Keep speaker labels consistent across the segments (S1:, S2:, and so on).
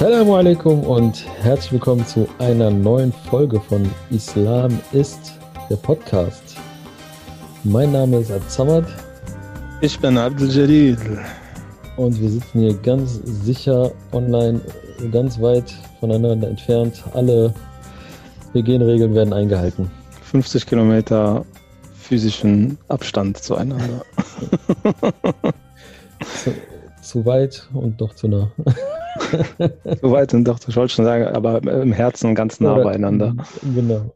S1: Assalamu alaikum und herzlich willkommen zu einer neuen Folge von Islam ist der Podcast. Mein Name ist Absamad.
S2: Ich bin Abdel Jalil.
S1: Und wir sitzen hier ganz sicher online, ganz weit voneinander entfernt. Alle Hygieneregeln werden eingehalten.
S2: 50 Kilometer physischen Abstand zueinander.
S1: zu, zu weit und doch zu nah.
S2: so weit und doch, ich wollte schon sagen, aber im Herzen ganz nah Oder, beieinander.
S1: Genau.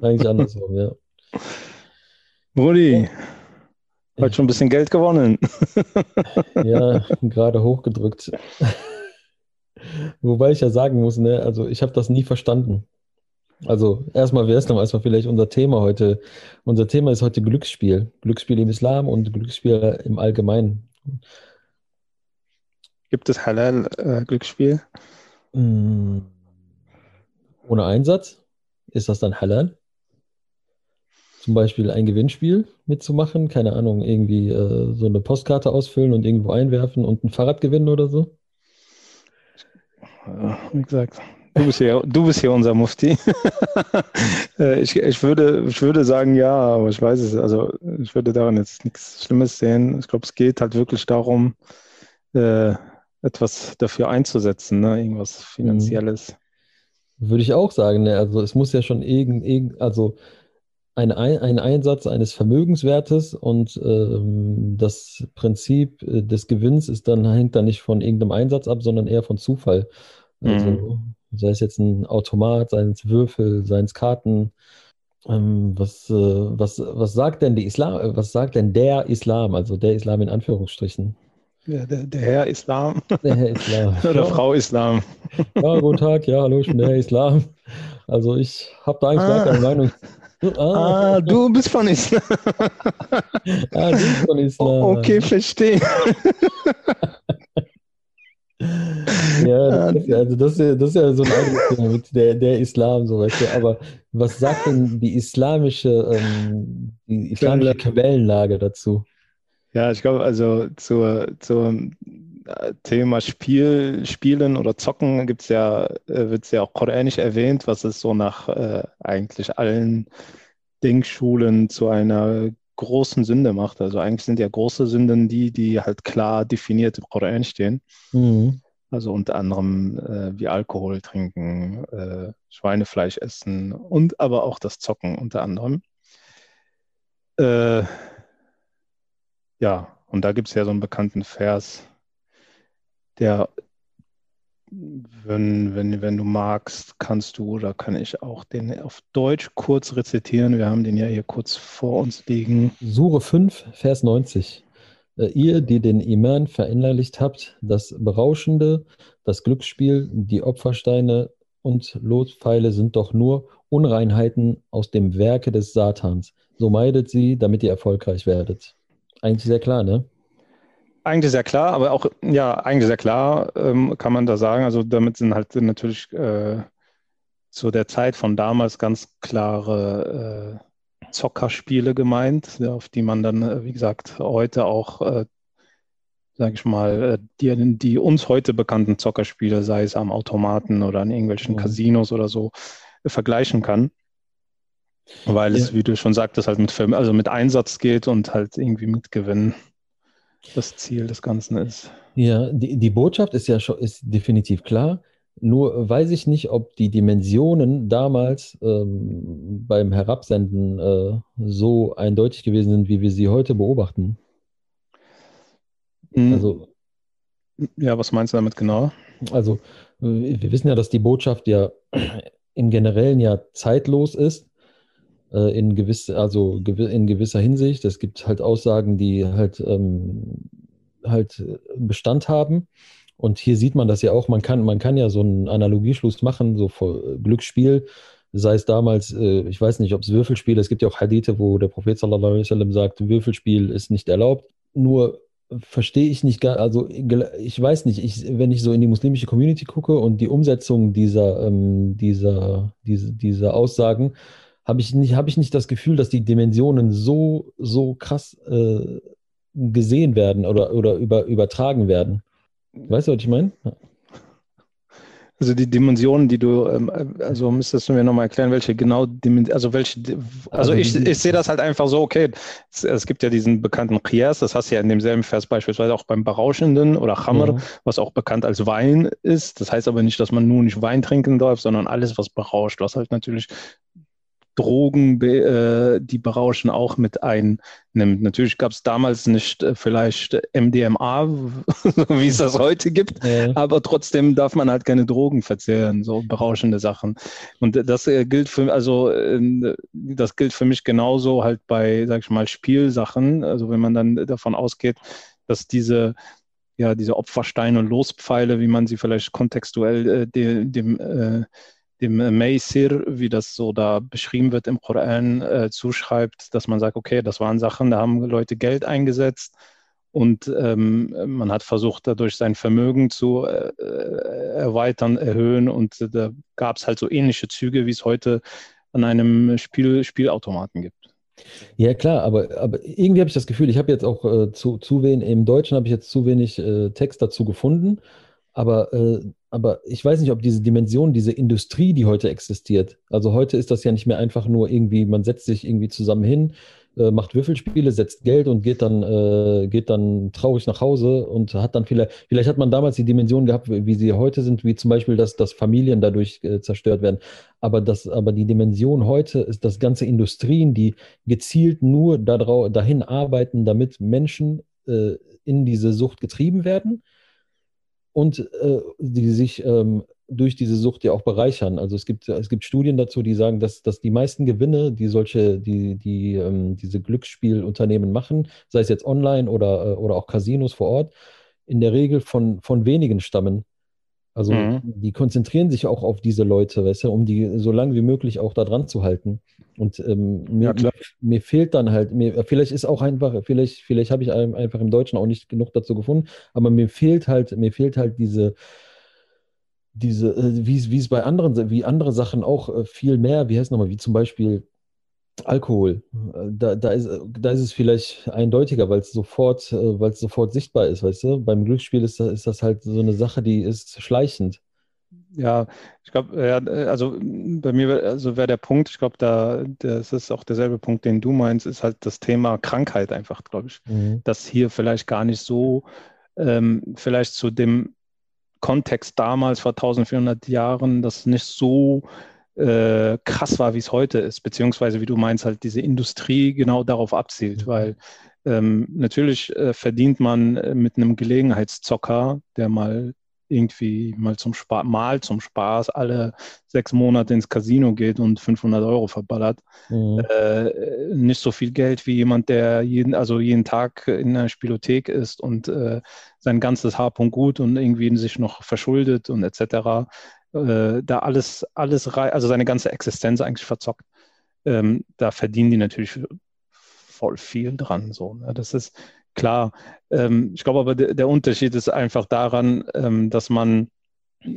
S1: Eigentlich andersrum, ja.
S2: Brudi, ja. heute schon ein bisschen Geld gewonnen.
S1: ja, gerade hochgedrückt. Wobei ich ja sagen muss, ne, also ich habe das nie verstanden. Also erstmal wäre es noch erstmal vielleicht unser Thema heute. Unser Thema ist heute Glücksspiel. Glücksspiel im Islam und Glücksspiel im Allgemeinen.
S2: Gibt es Halal-Glücksspiel? Äh, mm.
S1: Ohne Einsatz? Ist das dann Halal? Zum Beispiel ein Gewinnspiel mitzumachen, keine Ahnung, irgendwie äh, so eine Postkarte ausfüllen und irgendwo einwerfen und ein Fahrrad gewinnen oder so?
S2: Ja, wie gesagt, du bist hier, du bist hier unser Mufti. Äh, ich, ich, würde, ich würde sagen, ja, aber ich weiß es, also ich würde daran jetzt nichts Schlimmes sehen. Ich glaube, es geht halt wirklich darum, äh, etwas dafür einzusetzen, ne? irgendwas Finanzielles.
S1: Würde ich auch sagen, ne? also es muss ja schon irgend, irgend also ein, ein Einsatz eines Vermögenswertes und ähm, das Prinzip äh, des Gewinns ist dann, hängt dann nicht von irgendeinem Einsatz ab, sondern eher von Zufall. Also mhm. sei es jetzt ein Automat, seien es Würfel, seien es Karten. Ähm, was, äh, was, was sagt denn die Islam, was sagt denn der Islam, also der Islam in Anführungsstrichen?
S2: Der, der, der, Herr Islam.
S1: Der Herr Islam.
S2: Oder ja. Frau Islam.
S1: Ja, guten Tag. Ja, hallo, ich bin der Herr Islam. Also ich habe da eigentlich ah. gar keine Meinung.
S2: Ah. ah, du bist von Islam.
S1: ah, du bist von Islam.
S2: Okay, verstehe.
S1: ja, das ist, also das ist, das ist ja so ein eigenes Thema mit der, der Islam, so weißt du. Aber was sagt denn die islamische, ähm, die islamische Quellenlage dazu?
S2: Ja, ich glaube, also zur, zum äh, Thema Spiel, Spielen oder Zocken gibt's ja, äh, wird es ja auch koranisch erwähnt, was es so nach äh, eigentlich allen Denkschulen zu einer großen Sünde macht. Also eigentlich sind ja große Sünden die, die halt klar definiert im Koran stehen. Mhm. Also unter anderem äh, wie Alkohol trinken, äh, Schweinefleisch essen und aber auch das Zocken unter anderem. Äh, ja, und da gibt es ja so einen bekannten Vers, der, wenn, wenn, wenn du magst, kannst du oder kann ich auch den auf Deutsch kurz rezitieren. Wir haben den ja hier kurz vor uns liegen.
S1: Sure 5, Vers 90. Äh, ihr, die den Iman verinnerlicht habt, das Berauschende, das Glücksspiel, die Opfersteine und Lotpfeile sind doch nur Unreinheiten aus dem Werke des Satans. So meidet sie, damit ihr erfolgreich werdet. Eigentlich sehr klar, ne?
S2: Eigentlich sehr klar, aber auch, ja, eigentlich sehr klar ähm, kann man da sagen. Also damit sind halt natürlich äh, zu der Zeit von damals ganz klare äh, Zockerspiele gemeint, auf die man dann, äh, wie gesagt, heute auch, äh, sage ich mal, äh, die, die uns heute bekannten Zockerspiele, sei es am Automaten oder an irgendwelchen. Casinos oder so, vergleichen kann. Weil es, wie du schon sagtest, halt mit, also mit Einsatz geht und halt irgendwie mit Gewinn das Ziel des Ganzen ist.
S1: Ja, die, die Botschaft ist ja schon ist definitiv klar. Nur weiß ich nicht, ob die Dimensionen damals ähm, beim Herabsenden äh, so eindeutig gewesen sind, wie wir sie heute beobachten.
S2: Mhm. Also, ja, was meinst du damit genau?
S1: Also, wir wissen ja, dass die Botschaft ja im Generellen ja zeitlos ist in, gewiss, also in gewisser Hinsicht. Es gibt halt Aussagen, die halt, ähm, halt Bestand haben. Und hier sieht man das ja auch, man kann, man kann ja so einen Analogieschluss machen, so vor Glücksspiel, sei es damals, äh, ich weiß nicht, ob es Würfelspiel, es gibt ja auch Hadithe, wo der Prophet sallallahu alaihi wasallam sagt, Würfelspiel ist nicht erlaubt. Nur verstehe ich nicht gar, also ich weiß nicht, ich, wenn ich so in die muslimische Community gucke und die Umsetzung dieser, ähm, dieser, diese, dieser Aussagen, habe ich, nicht, hab ich nicht das Gefühl, dass die Dimensionen so, so krass äh, gesehen werden oder, oder über, übertragen werden. Weißt du, was ich meine?
S2: Also die Dimensionen, die du, ähm, also müsstest du mir nochmal erklären, welche genau Dimensionen, also welche, also, also ich, ich sehe das halt einfach so, okay, es, es gibt ja diesen bekannten Qiyas, das hast du ja in demselben Vers beispielsweise auch beim Berauschenden oder Khamr, mhm. was auch bekannt als Wein ist. Das heißt aber nicht, dass man nur nicht Wein trinken darf, sondern alles, was berauscht, was halt natürlich Drogen, äh, die berauschen, auch mit einnimmt. Natürlich gab es damals nicht äh, vielleicht MDMA, wie es das heute gibt, ja. aber trotzdem darf man halt keine Drogen verzehren, so berauschende Sachen. Und das äh, gilt für, also äh, das gilt für mich genauso halt bei, sag ich mal, Spielsachen. Also wenn man dann davon ausgeht, dass diese ja, diese Opfersteine und Lospfeile, wie man sie vielleicht kontextuell äh, dem, dem äh, dem Maysir, wie das so da beschrieben wird im Koran, äh, zuschreibt, dass man sagt, okay, das waren Sachen, da haben Leute Geld eingesetzt und ähm, man hat versucht, dadurch sein Vermögen zu äh, erweitern, erhöhen und äh, da gab es halt so ähnliche Züge, wie es heute an einem Spiel, Spielautomaten gibt.
S1: Ja, klar, aber, aber irgendwie habe ich das Gefühl, ich habe jetzt auch äh, zu, zu wenig, im Deutschen habe ich jetzt zu wenig äh, Text dazu gefunden, aber äh, aber ich weiß nicht, ob diese Dimension, diese Industrie, die heute existiert, also heute ist das ja nicht mehr einfach nur irgendwie, man setzt sich irgendwie zusammen hin, äh, macht Würfelspiele, setzt Geld und geht dann, äh, geht dann traurig nach Hause und hat dann vielleicht, vielleicht hat man damals die Dimension gehabt, wie sie heute sind, wie zum Beispiel, dass, dass Familien dadurch äh, zerstört werden. Aber, das, aber die Dimension heute ist, dass ganze Industrien, die gezielt nur dahin arbeiten, damit Menschen äh, in diese Sucht getrieben werden und äh, die sich ähm, durch diese Sucht ja auch bereichern. Also es gibt, es gibt Studien dazu, die sagen, dass, dass die meisten Gewinne, die solche, die, die ähm, diese Glücksspielunternehmen machen, sei es jetzt online oder, äh, oder auch Casinos vor Ort, in der Regel von, von wenigen stammen. Also mhm. die konzentrieren sich auch auf diese Leute, weißt du, um die so lange wie möglich auch da dran zu halten. Und ähm, mir, ja, mir, fehlt dann halt, mir, vielleicht ist auch einfach, vielleicht, vielleicht habe ich einfach im Deutschen auch nicht genug dazu gefunden, aber mir fehlt halt, mir fehlt halt diese, diese, äh, wie, es bei anderen, wie andere Sachen auch äh, viel mehr, wie heißt es nochmal, wie zum Beispiel Alkohol, da, da, ist, da ist es vielleicht eindeutiger, weil es sofort, äh, weil es sofort sichtbar ist, weißt du? Beim Glücksspiel ist das, ist das halt so eine Sache, die ist schleichend.
S2: Ja, ich glaube, ja, also bei mir also wäre der Punkt, ich glaube, da das ist auch derselbe Punkt, den du meinst, ist halt das Thema Krankheit einfach, glaube ich, mhm. dass hier vielleicht gar nicht so, ähm, vielleicht zu dem Kontext damals vor 1400 Jahren, das nicht so äh, krass war, wie es heute ist, beziehungsweise wie du meinst, halt diese Industrie genau darauf abzielt, mhm. weil ähm, natürlich äh, verdient man äh, mit einem Gelegenheitszocker, der mal irgendwie mal zum, Spaß, mal zum Spaß alle sechs Monate ins Casino geht und 500 Euro verballert. Mhm. Äh, nicht so viel Geld wie jemand, der jeden, also jeden Tag in einer Spielothek ist und äh, sein ganzes Hab und Gut und irgendwie sich noch verschuldet und etc äh, da alles, alles rein, also seine ganze Existenz eigentlich verzockt. Ähm, da verdienen die natürlich voll viel dran. So, ne? Das ist klar. Ähm, ich glaube aber, der, der, Unterschied ist einfach daran, ähm, dass man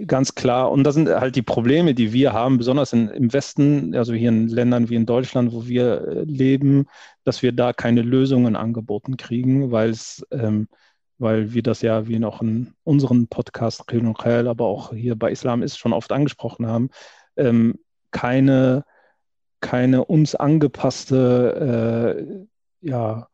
S2: ganz klar, und das sind halt die Probleme, die wir haben, besonders in, im Westen, also hier in Ländern wie in Deutschland, wo wir äh, leben, dass wir da keine Lösungen angeboten kriegen, weil es ähm, weil wir das ja, wie noch in unseren Podcast, aber auch hier bei Islam ist, schon oft angesprochen haben, ähm, keine, keine uns angepasste äh, ja,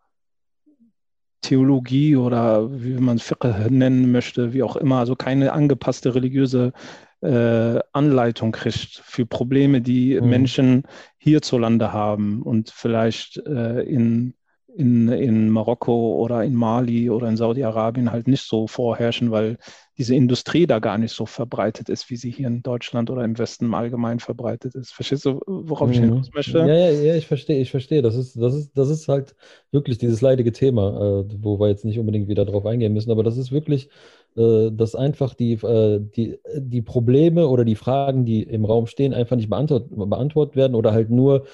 S2: Theologie oder wie man Fiqh nennen möchte, wie auch immer, also keine angepasste religiöse äh, Anleitung kriegt für Probleme, die mhm. Menschen hierzulande haben und vielleicht äh, in in, in Marokko oder in Mali oder in Saudi-Arabien halt nicht so vorherrschen, weil diese Industrie da gar nicht so verbreitet ist, wie sie hier in Deutschland oder im Westen allgemein verbreitet ist. Verstehst du, worauf ich hinaus möchte?
S1: Ja, ja, ja, ich verstehe, ich verstehe. Das ist, das ist, das ist halt wirklich dieses leidige Thema, äh, wo wir jetzt nicht unbedingt wieder drauf eingehen müssen, aber das ist wirklich, äh, dass einfach die, äh, die, die Probleme oder die Fragen, die im Raum stehen, einfach nicht beantwortet, beantwortet werden oder halt nur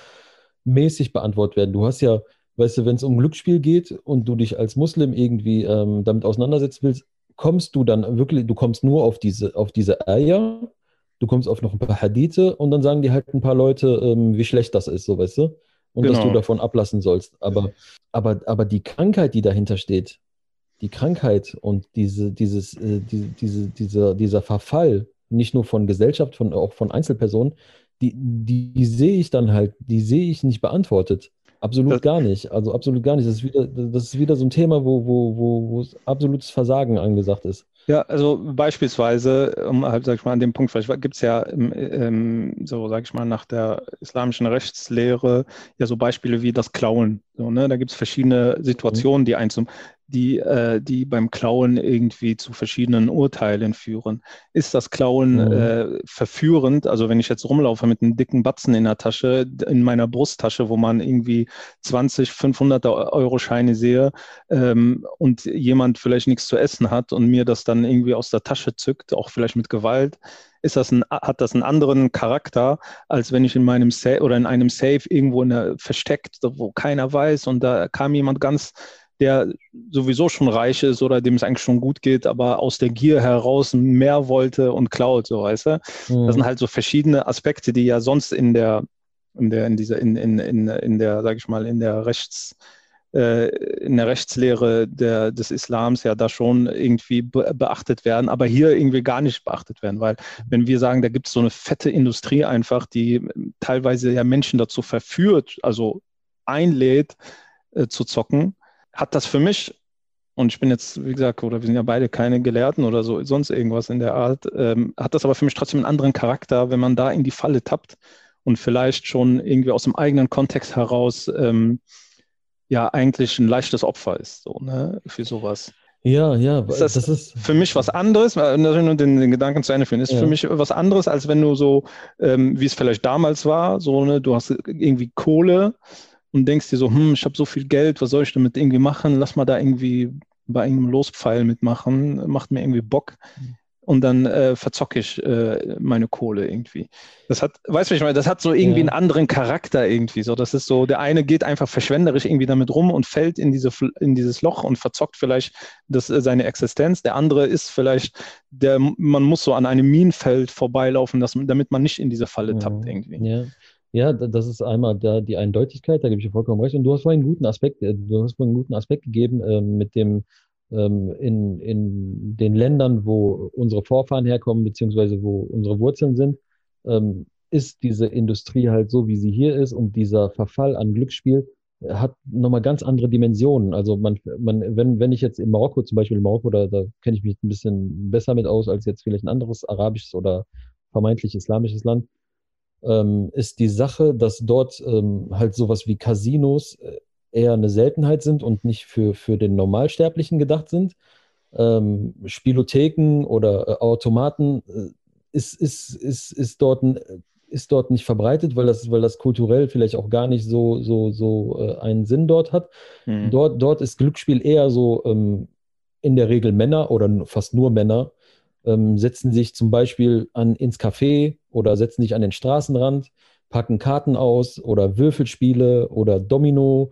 S1: mäßig beantwortet werden. Du hast ja Weißt du, wenn es um Glücksspiel geht und du dich als Muslim irgendwie ähm, damit auseinandersetzen willst, kommst du dann wirklich, du kommst nur auf diese, auf diese Eier, du kommst auf noch ein paar Hadithe und dann sagen dir halt ein paar Leute, ähm, wie schlecht das ist, so weißt du? Und genau. dass du genau. davon ablassen sollst. Aber, aber, aber die Krankheit, die dahinter steht, die Krankheit und diese, dieses, äh, die, diese, dieser, dieser Verfall, nicht nur von Gesellschaft, von, auch von Einzelpersonen, die, die, die sehe ich dann halt, die sehe ich nicht beantwortet. Absolut das, gar nicht. Also absolut gar nicht. Das ist wieder, das ist wieder so ein Thema, wo, wo, wo, wo absolutes Versagen angesagt ist.
S2: Ja, also beispielsweise, um halt, sag ich mal, an dem Punkt, vielleicht gibt es ja ähm, so, sag ich mal, nach der islamischen Rechtslehre ja so Beispiele wie das Klauen. So, ne? Da gibt es verschiedene Situationen, die einen zum, die, äh, die beim Klauen irgendwie zu verschiedenen Urteilen führen. Ist das Klauen mhm. äh, verführend? Also wenn ich jetzt rumlaufe mit einem dicken Batzen in der Tasche, in meiner Brusttasche, wo man irgendwie 20, 500 Euro Scheine sehe ähm, und jemand vielleicht nichts zu essen hat und mir das dann irgendwie aus der Tasche zückt, auch vielleicht mit Gewalt, ist das ein, hat das einen anderen Charakter, als wenn ich in meinem Safe oder in einem Safe irgendwo in der, versteckt, wo keiner weiß und da kam jemand ganz der sowieso schon reich ist oder dem es eigentlich schon gut geht, aber aus der Gier heraus mehr wollte und klaut, so weißt du. Mhm. Das sind halt so verschiedene Aspekte, die ja sonst in der, in der, in dieser, in, in, in, in der, sag ich mal, in der Rechts, äh, in der Rechtslehre der, des Islams ja da schon irgendwie be beachtet werden, aber hier irgendwie gar nicht beachtet werden, weil wenn wir sagen, da gibt es so eine fette Industrie einfach, die teilweise ja Menschen dazu verführt, also einlädt äh, zu zocken, hat das für mich, und ich bin jetzt, wie gesagt, oder wir sind ja beide keine Gelehrten oder so, sonst irgendwas in der Art, ähm, hat das aber für mich trotzdem einen anderen Charakter, wenn man da in die Falle tappt und vielleicht schon irgendwie aus dem eigenen Kontext heraus ähm, ja eigentlich ein leichtes Opfer ist, so, ne, für sowas.
S1: Ja, ja,
S2: ist das, das, ist für mich was anderes, nur den, den Gedanken zu Ende führen, ist ja. für mich was anderes, als wenn du so, ähm, wie es vielleicht damals war, so, ne, du hast irgendwie Kohle, und denkst dir so, hm, ich habe so viel Geld, was soll ich damit irgendwie machen? Lass mal da irgendwie bei einem Lospfeil mitmachen, macht mir irgendwie Bock. Und dann äh, verzocke ich äh, meine Kohle irgendwie. Das hat, weißt du, ich meine, das hat so irgendwie ja. einen anderen Charakter irgendwie. So, das ist so, der eine geht einfach verschwenderisch irgendwie damit rum und fällt in, diese, in dieses Loch und verzockt vielleicht das, äh, seine Existenz. Der andere ist vielleicht, der, man muss so an einem Minenfeld vorbeilaufen, dass, damit man nicht in diese Falle tappt irgendwie.
S1: Ja. Ja, das ist einmal da die Eindeutigkeit, da gebe ich dir vollkommen recht. Und du hast vorhin einen guten Aspekt, äh, du hast vorhin einen guten Aspekt gegeben äh, mit dem ähm, in, in den Ländern, wo unsere Vorfahren herkommen, beziehungsweise wo unsere Wurzeln sind, ähm, ist diese Industrie halt so, wie sie hier ist und dieser Verfall an Glücksspiel äh, hat nochmal ganz andere Dimensionen. Also man, man, wenn, wenn ich jetzt in Marokko, zum Beispiel in Marokko, da, da kenne ich mich ein bisschen besser mit aus als jetzt vielleicht ein anderes arabisches oder vermeintlich islamisches Land, ähm, ist die Sache, dass dort ähm, halt sowas wie Casinos äh, eher eine Seltenheit sind und nicht für, für den Normalsterblichen gedacht sind. Ähm, Spielotheken oder äh, Automaten äh, ist, ist, ist, ist, dort, ist dort nicht verbreitet, weil das, weil das kulturell vielleicht auch gar nicht so, so, so äh, einen Sinn dort hat. Mhm. Dort, dort ist Glücksspiel eher so ähm, in der Regel Männer oder fast nur Männer ähm, setzen sich zum Beispiel an, ins Café oder setzen sich an den Straßenrand, packen Karten aus oder Würfelspiele oder Domino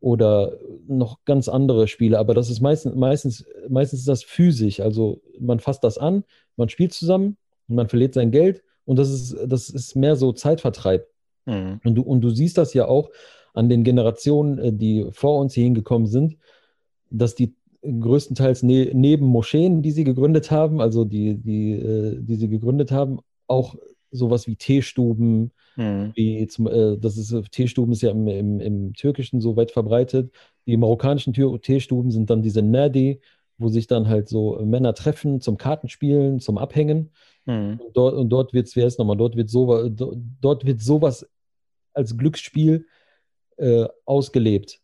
S1: oder noch ganz andere Spiele. Aber das ist meistens, meistens, meistens ist das physisch. Also man fasst das an, man spielt zusammen, man verliert sein Geld und das ist, das ist mehr so Zeitvertreib. Mhm. Und, du, und du siehst das ja auch an den Generationen, äh, die vor uns hier hingekommen sind, dass die größtenteils ne neben Moscheen, die sie gegründet haben, also die, die, äh, die sie gegründet haben, auch sowas wie Teestuben, mhm. wie zum, äh, das ist, Teestuben ist ja im, im, im, Türkischen so weit verbreitet. Die marokkanischen Teestuben sind dann diese Nadi, wo sich dann halt so Männer treffen zum Kartenspielen, zum Abhängen. Mhm. Und dort, und dort wird es, wer ist nochmal, dort wird, so, dort wird sowas als Glücksspiel äh, ausgelebt.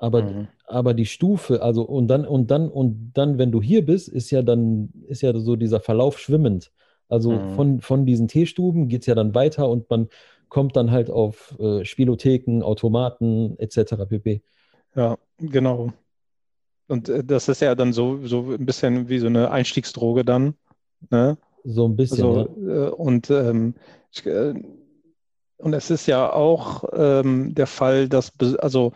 S1: Aber, mhm. aber die Stufe, also und dann, und dann, und dann, wenn du hier bist, ist ja dann, ist ja so dieser Verlauf schwimmend. Also mhm. von, von diesen Teestuben geht es ja dann weiter und man kommt dann halt auf äh, Spielotheken, Automaten etc. pp.
S2: Ja, genau. Und äh, das ist ja dann so, so ein bisschen wie so eine Einstiegsdroge dann. Ne?
S1: So ein bisschen. Also,
S2: ja. äh, und, ähm, ich, äh, und es ist ja auch ähm, der Fall, dass, also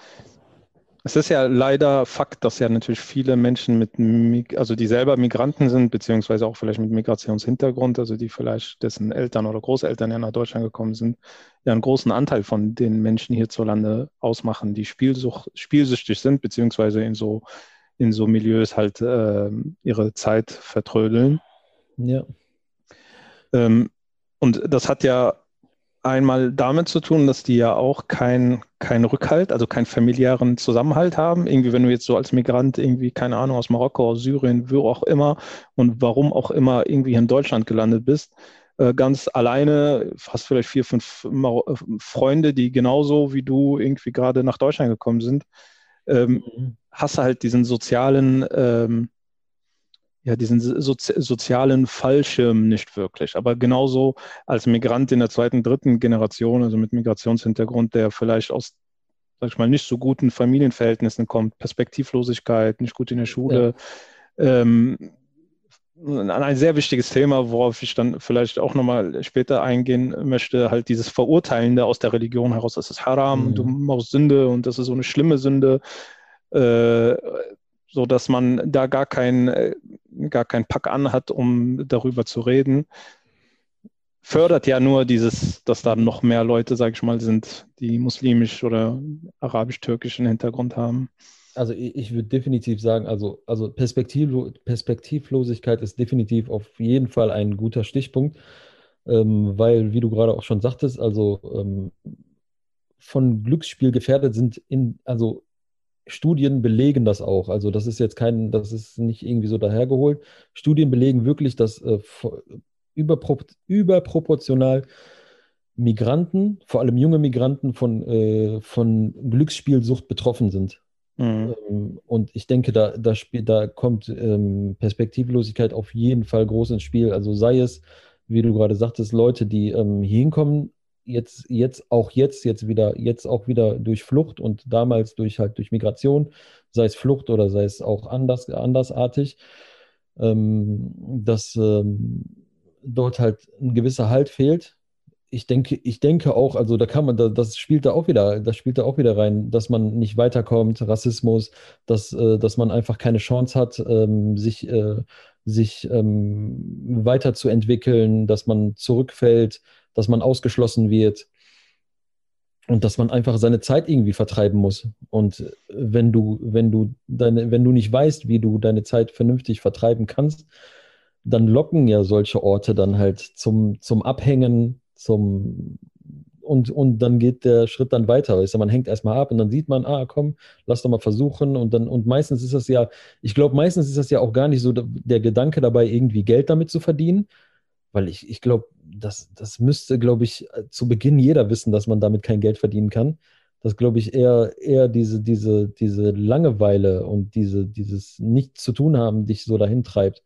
S2: es ist ja leider Fakt, dass ja natürlich viele Menschen mit, also die selber Migranten sind, beziehungsweise auch vielleicht mit Migrationshintergrund, also die vielleicht dessen Eltern oder Großeltern ja nach Deutschland gekommen sind, ja einen großen Anteil von den Menschen hierzulande ausmachen, die Spielsuch, spielsüchtig sind, beziehungsweise in so, in so Milieus halt äh, ihre Zeit vertrödeln.
S1: Ja.
S2: Ähm, und das hat ja einmal damit zu tun, dass die ja auch keinen kein Rückhalt, also keinen familiären Zusammenhalt haben. Irgendwie, wenn du jetzt so als Migrant irgendwie, keine Ahnung, aus Marokko, aus Syrien, wo auch immer und warum auch immer irgendwie in Deutschland gelandet bist, äh, ganz alleine, hast vielleicht vier, fünf äh, Freunde, die genauso wie du irgendwie gerade nach Deutschland gekommen sind, ähm, mhm. hast du halt diesen sozialen ähm, ja, diesen sozi sozialen Fallschirm nicht wirklich. Aber genauso als Migrant in der zweiten, dritten Generation, also mit Migrationshintergrund, der vielleicht aus, sag ich mal, nicht so guten Familienverhältnissen kommt, Perspektivlosigkeit, nicht gut in der Schule, ja. ähm, ein sehr wichtiges Thema, worauf ich dann vielleicht auch nochmal später eingehen möchte, halt dieses Verurteilende aus der Religion heraus, das ist Haram, mhm. du machst Sünde und das ist so eine schlimme Sünde. Äh, so dass man da gar kein, äh, gar kein Pack anhat, um darüber zu reden. Fördert ja nur dieses, dass da noch mehr Leute, sage ich mal, sind, die muslimisch oder arabisch-türkischen Hintergrund haben.
S1: Also ich, ich würde definitiv sagen, also, also Perspektivlo Perspektivlosigkeit ist definitiv auf jeden Fall ein guter Stichpunkt, ähm, weil, wie du gerade auch schon sagtest, also ähm, von Glücksspiel gefährdet sind in, also Studien belegen das auch. Also das ist jetzt kein, das ist nicht irgendwie so dahergeholt. Studien belegen wirklich, dass äh, überpro überproportional Migranten, vor allem junge Migranten, von, äh, von Glücksspielsucht betroffen sind. Mhm. Ähm, und ich denke, da, da, da kommt ähm, Perspektivlosigkeit auf jeden Fall groß ins Spiel. Also sei es, wie du gerade sagtest, Leute, die ähm, hier hinkommen, jetzt, jetzt auch jetzt, jetzt wieder, jetzt auch wieder durch Flucht und damals durch halt durch Migration, sei es Flucht oder sei es auch anders, andersartig, ähm, dass ähm, dort halt ein gewisser Halt fehlt. Ich denke, ich denke auch, also da kann man, das spielt da auch wieder, das spielt da auch wieder rein, dass man nicht weiterkommt, Rassismus, dass, äh, dass man einfach keine Chance hat, ähm, sich, äh, sich ähm, weiterzuentwickeln, dass man zurückfällt, dass man ausgeschlossen wird und dass man einfach seine Zeit irgendwie vertreiben muss. Und wenn du, wenn du deine, wenn du nicht weißt, wie du deine Zeit vernünftig vertreiben kannst, dann locken ja solche Orte dann halt zum, zum Abhängen, zum und, und dann geht der Schritt dann weiter. Weißt du, man hängt erstmal ab und dann sieht man, ah, komm, lass doch mal versuchen. Und dann, und meistens ist das ja, ich glaube, meistens ist das ja auch gar nicht so der Gedanke dabei, irgendwie Geld damit zu verdienen, weil ich, ich glaube, das, das müsste, glaube ich, zu Beginn jeder wissen, dass man damit kein Geld verdienen kann. Das glaube ich eher, eher diese, diese, diese Langeweile und diese, dieses Nichts zu tun haben dich so dahin treibt.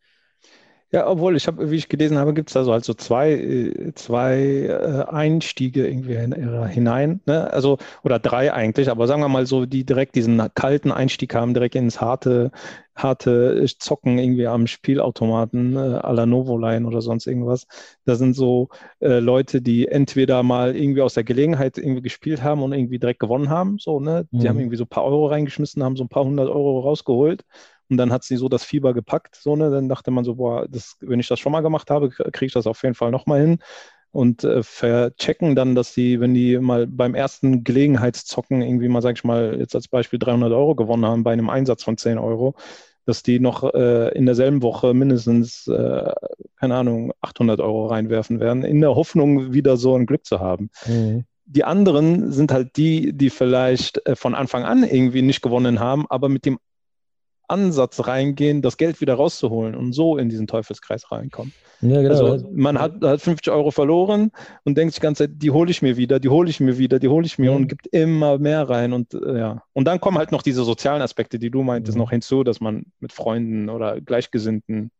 S2: Ja, obwohl ich habe, wie ich gelesen habe, gibt es da so halt so zwei, äh, zwei äh, Einstiege irgendwie äh, hinein, ne? Also, oder drei eigentlich, aber sagen wir mal so, die direkt diesen kalten Einstieg haben, direkt ins harte, harte Zocken irgendwie am Spielautomaten äh, à la Novoline oder sonst irgendwas. Da sind so äh, Leute, die entweder mal irgendwie aus der Gelegenheit irgendwie gespielt haben und irgendwie direkt gewonnen haben, so, ne? Die mhm. haben irgendwie so ein paar Euro reingeschmissen, haben so ein paar hundert Euro rausgeholt und dann hat sie so das Fieber gepackt, so, ne? Dann dachte man so, boah, das, wenn ich das schon mal gemacht habe, kriege ich das auf jeden Fall nochmal hin. Und äh, verchecken dann, dass die, wenn die mal beim ersten Gelegenheitszocken irgendwie mal, sag ich mal, jetzt als Beispiel 300 Euro gewonnen haben bei einem Einsatz von 10 Euro, dass die noch äh, in derselben Woche mindestens, äh, keine Ahnung, 800 Euro reinwerfen werden, in der Hoffnung, wieder so ein Glück zu haben. Mhm. Die anderen sind halt die, die vielleicht äh, von Anfang an irgendwie nicht gewonnen haben, aber mit dem Ansatz reingehen, das Geld wieder rauszuholen und so in diesen Teufelskreis reinkommen. Ja, genau. Also man hat, hat 50 Euro verloren und denkt sich die ganze Zeit, die hole ich mir wieder, die hole ich mir wieder, die hole ich mir mhm. und gibt immer mehr rein und äh, ja. Und dann kommen halt noch diese sozialen Aspekte, die du meintest, mhm. noch hinzu, dass man mit Freunden oder Gleichgesinnten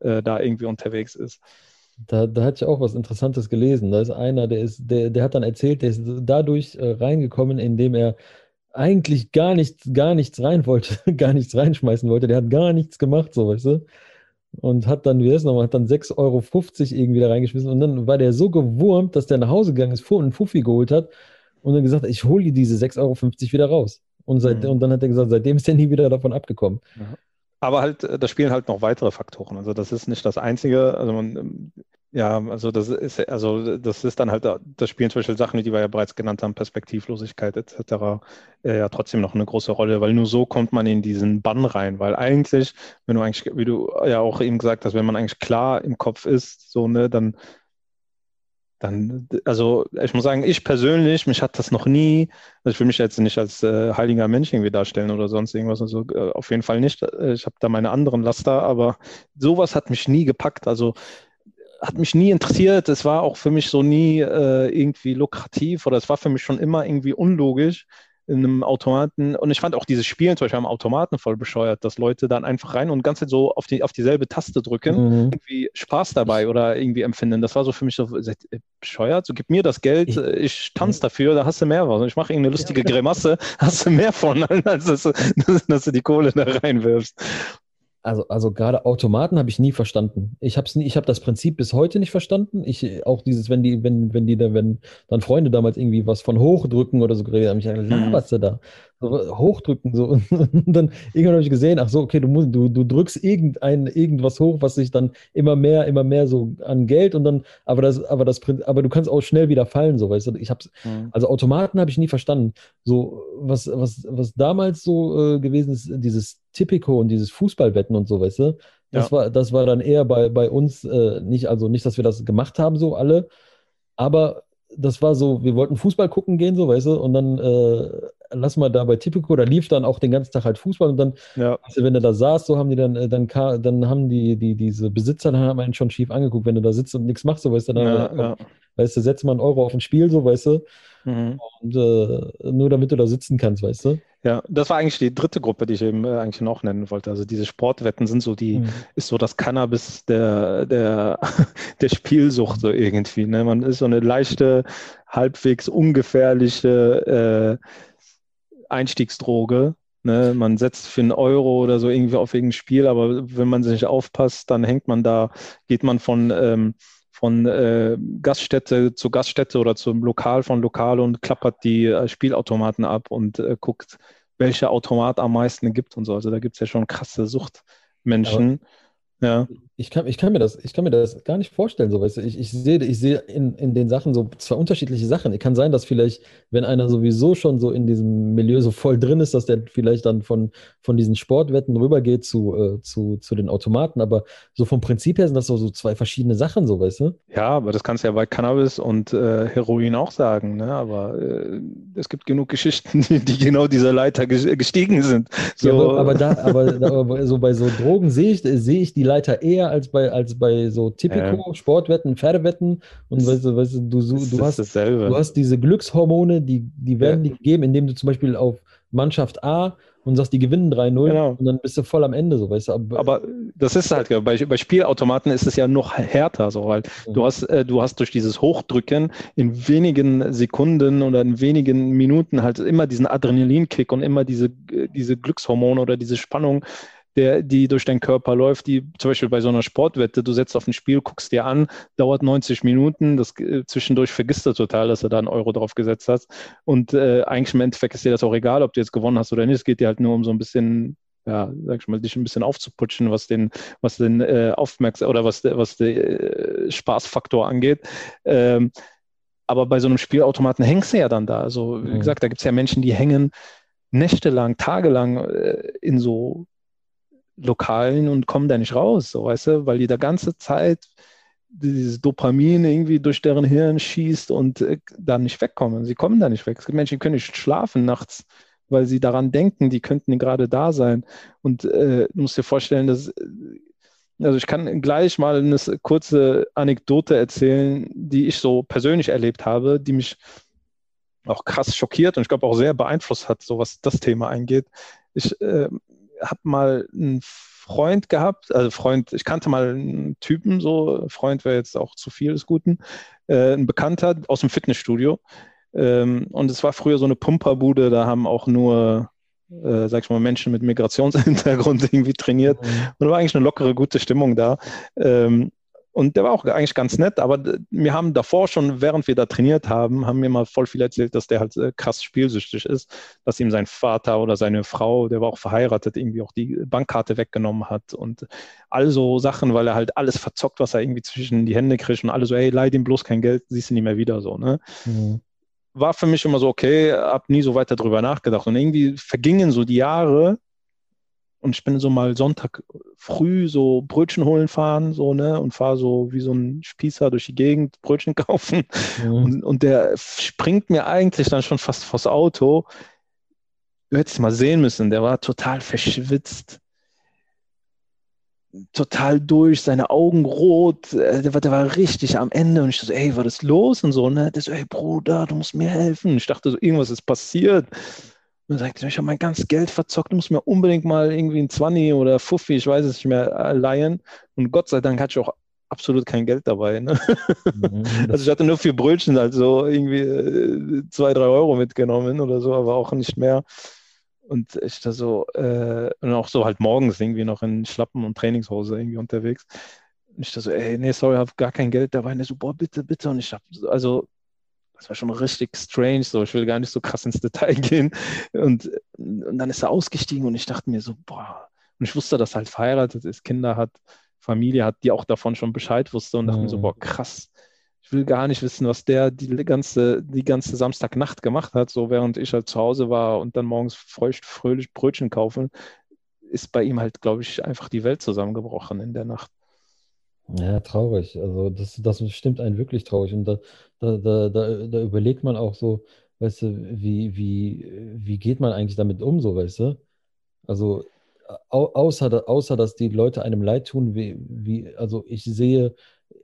S2: äh, da irgendwie unterwegs ist.
S1: Da, da hatte ich auch was Interessantes gelesen. Da ist einer, der ist, der, der hat dann erzählt, der ist dadurch äh, reingekommen, indem er eigentlich gar nichts, gar nichts rein wollte, gar nichts reinschmeißen wollte. Der hat gar nichts gemacht, so weißt du. Und hat dann, wie ist nochmal, hat dann 6,50 Euro irgendwie da reingeschmissen. Und dann war der so gewurmt, dass der nach Hause gegangen ist, einen Fuffi geholt hat und dann gesagt, ich hole dir diese 6,50 Euro wieder raus. Und, seit, mhm. und dann hat er gesagt, seitdem ist er nie wieder davon abgekommen. Ja.
S2: Aber halt, äh, da spielen halt noch weitere Faktoren. Also das ist nicht das Einzige. Also man, ja, also das ist, also das ist dann halt, das spielen zum Beispiel Sachen, die wir ja bereits genannt haben, Perspektivlosigkeit etc., äh, ja trotzdem noch eine große Rolle, weil nur so kommt man in diesen Bann rein, weil eigentlich, wenn du eigentlich, wie du ja auch eben gesagt hast, wenn man eigentlich klar im Kopf ist, so, ne, dann dann, also ich muss sagen, ich persönlich, mich hat das noch nie, also ich will mich jetzt nicht als äh, heiliger Mensch irgendwie darstellen oder sonst irgendwas, also äh, auf jeden Fall nicht. Äh, ich habe da meine anderen Laster, aber sowas hat mich nie gepackt. Also hat mich nie interessiert. Es war auch für mich so nie äh, irgendwie lukrativ oder es war für mich schon immer irgendwie unlogisch in einem Automaten. Und ich fand auch dieses Spielen zum Beispiel am Automaten voll bescheuert, dass Leute dann einfach rein und Zeit so auf, die, auf dieselbe Taste drücken, mhm. irgendwie Spaß dabei oder irgendwie empfinden. Das war so für mich so bescheuert. So gib mir das Geld, ich, äh, ich tanze dafür, da hast du mehr was. Ich mache irgendeine lustige Grimasse, hast du mehr von, als dass, dass du die Kohle da reinwirfst.
S1: Also, also gerade Automaten habe ich nie verstanden. Ich habe ich habe das Prinzip bis heute nicht verstanden. Ich auch dieses, wenn die, wenn, wenn die da, wenn dann Freunde damals irgendwie was von hochdrücken oder so geredet haben, ich dachte, mhm. was du da? So, hochdrücken so und dann irgendwann habe ich gesehen, ach so, okay, du musst, du, du drückst irgendein irgendwas hoch, was sich dann immer mehr, immer mehr so an Geld und dann, aber das, aber das, aber du kannst auch schnell wieder fallen, so weißt du. Ich habe, mhm. also Automaten habe ich nie verstanden. So was, was, was damals so äh, gewesen ist, dieses Tipico und dieses Fußballwetten und so, weißt du? Das, ja. war, das war dann eher bei, bei uns äh, nicht, also nicht, dass wir das gemacht haben, so alle, aber das war so, wir wollten Fußball gucken gehen, so, weißt du, und dann äh, lass mal da bei Tipico, da lief dann auch den ganzen Tag halt Fußball und dann, ja. also wenn du da saßt, so haben die dann, äh, dann, dann haben die, die, diese Besitzer, dann haben einen schon schief angeguckt, wenn du da sitzt und nichts machst, so, weißt du, dann, ja, ja. weißt du, setzt mal einen Euro auf ein Spiel, so, weißt du, mhm. und äh, nur damit du da sitzen kannst, weißt du.
S2: Ja, das war eigentlich die dritte Gruppe, die ich eben äh, eigentlich noch nennen wollte. Also diese Sportwetten sind so die, mhm. ist so das Cannabis der, der, der Spielsucht so irgendwie. Ne? Man ist so eine leichte, halbwegs ungefährliche äh, Einstiegsdroge. Ne? Man setzt für einen Euro oder so irgendwie auf irgendein Spiel, aber wenn man sich nicht aufpasst, dann hängt man da, geht man von, ähm, von äh, Gaststätte zu Gaststätte oder zum Lokal von Lokal und klappert die äh, Spielautomaten ab und äh, guckt, welcher Automat am meisten gibt und so. Also da gibt es ja schon krasse Suchtmenschen. Aber
S1: ja. Ich kann, ich, kann mir das, ich kann mir das gar nicht vorstellen. So, weißt du, ich, ich sehe ich seh in, in den Sachen so zwei unterschiedliche Sachen. Kann sein, dass vielleicht, wenn einer sowieso schon so in diesem Milieu so voll drin ist, dass der vielleicht dann von, von diesen Sportwetten rübergeht zu, äh, zu, zu den Automaten. Aber so vom Prinzip her sind das so, so zwei verschiedene Sachen, so weißt du?
S2: Ja, aber das kannst du ja bei Cannabis und äh, Heroin auch sagen. Ne? Aber äh, es gibt genug Geschichten, die, die, genau dieser Leiter gestiegen sind.
S1: So. Ja, aber, aber, da, aber, aber so bei so Drogen sehe ich, seh ich die Leiter eher als bei, als bei so Typico, ähm. Sportwetten, Pferdewetten. Und weißt du, weißt du, du, du, du hast, du hast diese Glückshormone, die, die werden ja. dir gegeben, indem du zum Beispiel auf Mannschaft A und sagst, die gewinnen 3-0 genau. und dann bist du voll am Ende, so weißt du.
S2: Aber, aber das ist halt, bei, bei Spielautomaten ist es ja noch härter, so weil mhm. du hast, äh, du hast durch dieses Hochdrücken in wenigen Sekunden oder in wenigen Minuten halt immer diesen Adrenalinkick und immer diese, äh, diese Glückshormone oder diese Spannung, der, die durch deinen Körper läuft, die zum Beispiel bei so einer Sportwette, du setzt auf ein Spiel, guckst dir an, dauert 90 Minuten, das äh, zwischendurch vergisst du total, dass du da einen Euro drauf gesetzt hast. Und äh, eigentlich im Endeffekt ist dir das auch egal, ob du jetzt gewonnen hast oder nicht. Es geht dir halt nur um so ein bisschen ja, sag ich mal, dich ein bisschen aufzuputschen, was den, was den äh, Aufmerksam oder was, was den äh, Spaßfaktor angeht. Ähm, aber bei so einem Spielautomaten hängst du ja dann da. Also, wie mhm. gesagt, da gibt es ja Menschen, die hängen nächtelang, tagelang äh, in so Lokalen und kommen da nicht raus, so weißt du, weil die da ganze Zeit dieses Dopamin irgendwie durch deren Hirn schießt und äh, da nicht wegkommen. Sie kommen da nicht weg. Es gibt Menschen, die können nicht schlafen nachts, weil sie daran denken, die könnten gerade da sein. Und äh, du musst dir vorstellen, dass, äh, also ich kann gleich mal eine kurze Anekdote erzählen, die ich so persönlich erlebt habe, die mich auch krass schockiert und ich glaube auch sehr beeinflusst hat, so was das Thema eingeht. Ich äh, habe mal einen Freund gehabt, also Freund, ich kannte mal einen Typen, so Freund wäre jetzt auch zu viel des Guten, äh, ein Bekannter aus dem Fitnessstudio. Ähm, und es war früher so eine Pumperbude, da haben auch nur, äh, sag ich mal, Menschen mit Migrationshintergrund irgendwie trainiert. Mhm. Und da war eigentlich eine lockere, gute Stimmung da. Ähm, und der war auch eigentlich ganz nett, aber wir haben davor schon, während wir da trainiert haben, haben mir mal voll viel erzählt, dass der halt äh, krass spielsüchtig ist, dass ihm sein Vater oder seine Frau, der war auch verheiratet, irgendwie auch die Bankkarte weggenommen hat und all so Sachen, weil er halt alles verzockt, was er irgendwie zwischen die Hände kriegt und alle so, hey, leih ihm bloß kein Geld, siehst du nie mehr wieder so, ne? Mhm. War für mich immer so, okay, hab nie so weiter drüber nachgedacht und irgendwie vergingen so die Jahre Und ich bin so mal Sonntag früh so Brötchen holen fahren, so, ne, und fahre so wie so ein Spießer durch die Gegend, Brötchen kaufen. Mhm. Und, und der springt mir eigentlich dann schon fast vors Auto. Du hättest mal sehen müssen, der war total verschwitzt total durch, seine Augen rot, äh, der war, der war richtig am Ende und ich so, ey, was ist los und so, ne? Der so, ey, Bruder, du musst mir helfen. Ich dachte so, irgendwas ist passiert. Und dann sagt ich habe mein ganzes Geld verzockt, du musst mir unbedingt mal irgendwie ein 20 oder Fuffi, ich weiß es nicht mehr, äh, leihen. Und Gott sei Dank hatte ich auch absolut kein Geld dabei. Ne? Mhm, also ich hatte nur vier Brötchen, also irgendwie äh, zwei, drei Euro mitgenommen oder so, aber auch nicht mehr. Und ich da so, äh, und auch so halt morgens irgendwie noch in Schlappen und Trainingshose irgendwie unterwegs. Und ich da so, ey, nee, sorry, ich habe gar kein Geld dabei. Und er so, boah, bitte, bitte. Und ich habe, also, das war schon richtig strange, so, ich will gar nicht so krass ins Detail gehen. Und, und dann ist er ausgestiegen und ich dachte mir so, boah, und ich wusste, dass er halt verheiratet ist, Kinder hat, Familie hat, die auch davon schon Bescheid wusste und dachte mhm. mir so, boah, krass, ich will gar nicht wissen, was der die ganze, die ganze Samstagnacht gemacht hat, so während ich halt zu Hause war und dann morgens feucht, fröhlich Brötchen kaufen, ist bei ihm halt, glaube ich, einfach die Welt zusammengebrochen in der Nacht.
S1: Ja, traurig. Also das, das stimmt einen wirklich traurig. Und da, da, da, da, da überlegt man auch so, weißt du, wie, wie, wie geht man eigentlich damit um, so, weißt du? Also au außer, außer dass die Leute einem leid tun, wie, wie, also ich sehe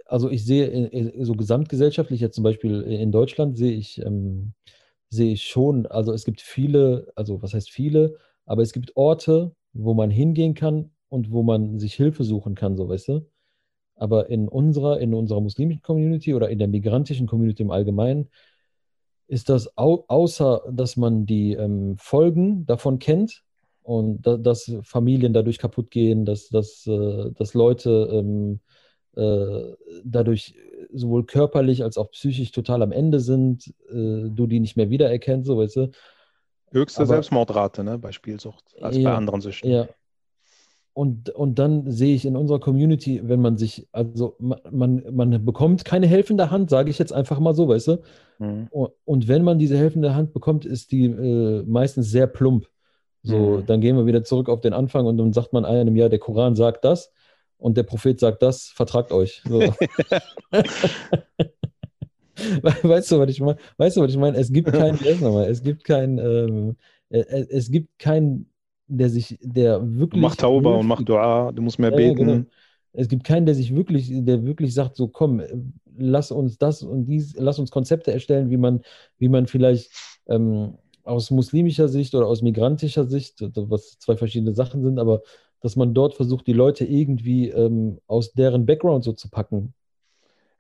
S1: also ich sehe so gesamtgesellschaftlich, jetzt zum Beispiel in Deutschland, sehe ich, ähm, sehe ich schon, also es gibt viele, also was heißt viele, aber es gibt Orte, wo man hingehen kann und wo man sich Hilfe suchen kann, so weißt du. Aber in unserer, in unserer muslimischen Community oder in der migrantischen Community im Allgemeinen ist das au außer, dass man die ähm, Folgen davon kennt und da, dass Familien dadurch kaputt gehen, dass, dass, äh, dass Leute ähm, äh, dadurch sowohl körperlich als auch psychisch total am Ende sind, äh, du die nicht mehr wiedererkennst, so weißt du.
S2: Höchste Aber, Selbstmordrate, ne, bei Spielsucht, als ja, bei anderen Süchten.
S1: Ja. Und, und dann sehe ich in unserer Community, wenn man sich, also man, man, bekommt keine helfende Hand, sage ich jetzt einfach mal so, weißt du? Mhm. Und, und, wenn man diese helfende Hand bekommt, ist die äh, meistens sehr plump. So, mhm. dann gehen wir wieder zurück auf den Anfang und dann sagt man einem, ja, der Koran sagt das und der Prophet sagt das, vertragt euch. So. weißt du, was ich meine? Weißt du, was ich meine? Es gibt keinen, es gibt keinen, ähm, äh, äh, es gibt keinen, der sich, der wirklich.
S2: Mach Tauber und mach Dua, du musst mehr beten. Genau.
S1: Es gibt keinen, der sich wirklich, der wirklich sagt, so komm, lass uns das und dies, lass uns Konzepte erstellen, wie man, wie man vielleicht ähm, aus muslimischer Sicht oder aus migrantischer Sicht, was zwei verschiedene Sachen sind, aber dass man dort versucht, die Leute irgendwie ähm, aus deren Background so zu packen.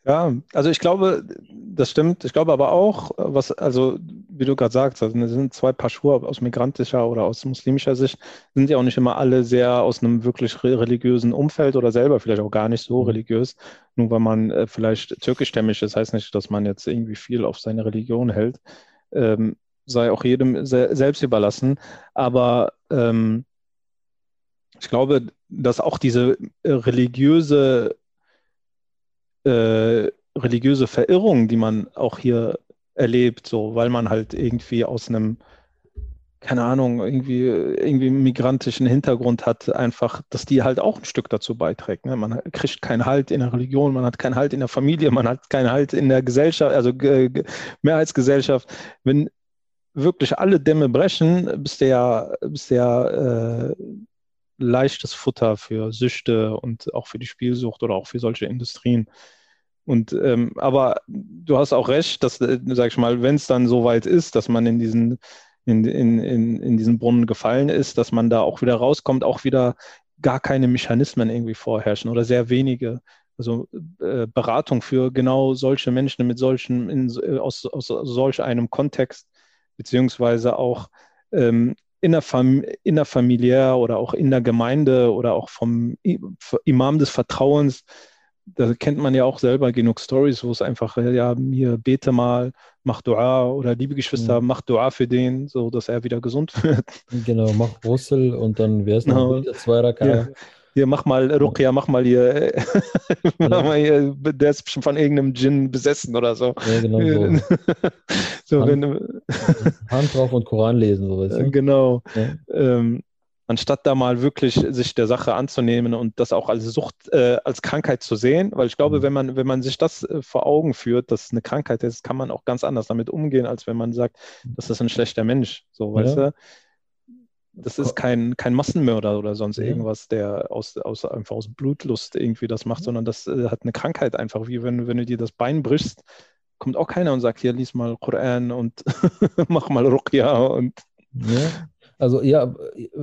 S2: Ja, also ich glaube, das stimmt. Ich glaube aber auch, was, also wie du gerade sagst, also es sind zwei Paar Schuhe aus migrantischer oder aus muslimischer Sicht, sind ja auch nicht immer alle sehr aus einem wirklich religiösen Umfeld oder selber vielleicht auch gar nicht so mhm. religiös. Nur weil man äh, vielleicht türkischstämmig ist, heißt nicht, dass man jetzt irgendwie viel auf seine Religion hält. Ähm, sei auch jedem se selbst überlassen. Aber ähm, ich glaube, dass auch diese äh, religiöse, äh, religiöse Verirrung, die man auch hier erlebt, so, weil man halt irgendwie aus einem, keine Ahnung, irgendwie, irgendwie migrantischen Hintergrund hat, einfach, dass die halt auch ein Stück dazu beiträgt. Ne? Man kriegt keinen Halt in der Religion, man hat keinen Halt in der Familie, man hat keinen Halt in der Gesellschaft, also äh, Mehrheitsgesellschaft. Wenn wirklich alle Dämme brechen, bist du ja, bist du ja äh, leichtes Futter für Süchte und auch für die Spielsucht oder auch für solche Industrien. Und ähm, aber du hast auch recht, dass, äh, sag ich mal, wenn es dann so weit ist, dass man in diesen, in, in, in, in diesen Brunnen gefallen ist, dass man da auch wieder rauskommt, auch wieder gar keine Mechanismen irgendwie vorherrschen oder sehr wenige. Also äh, Beratung für genau solche Menschen mit solchen, in, äh, aus, aus solch einem Kontext, beziehungsweise auch ähm, innerfamiliär oder auch in der Gemeinde oder auch vom Imam des Vertrauens, da kennt man ja auch selber genug Stories, wo es einfach, ja, mir bete mal, mach Dua oder liebe Geschwister, mhm. mach Dua für den, so dass er wieder gesund wird.
S1: Genau, mach Russel und dann wäre es noch genau. zwei Raka.
S2: Ja hier mach mal, Rukia, mach mal hier, mach mal hier, der ist schon von irgendeinem Djinn besessen oder so.
S1: Ja, genau so. so Hand, wenn, Hand drauf und Koran lesen, so weißt
S2: du? Genau. Ja. Ähm, anstatt da mal wirklich sich der Sache anzunehmen und das auch als Sucht, äh, als Krankheit zu sehen. Weil ich glaube, mhm. wenn man, wenn man sich das äh, vor Augen führt, dass es eine Krankheit ist, kann man auch ganz anders damit umgehen, als wenn man sagt, das ist ein schlechter Mensch. So, ja. weißt du? Das ist kein, kein Massenmörder oder sonst ja. irgendwas, der aus, aus, einfach aus Blutlust irgendwie das macht, sondern das äh, hat eine Krankheit einfach, wie wenn, wenn du dir das Bein brichst, kommt auch keiner und sagt, hier lies mal Koran und mach mal Ruqya und
S1: ja. Also ja,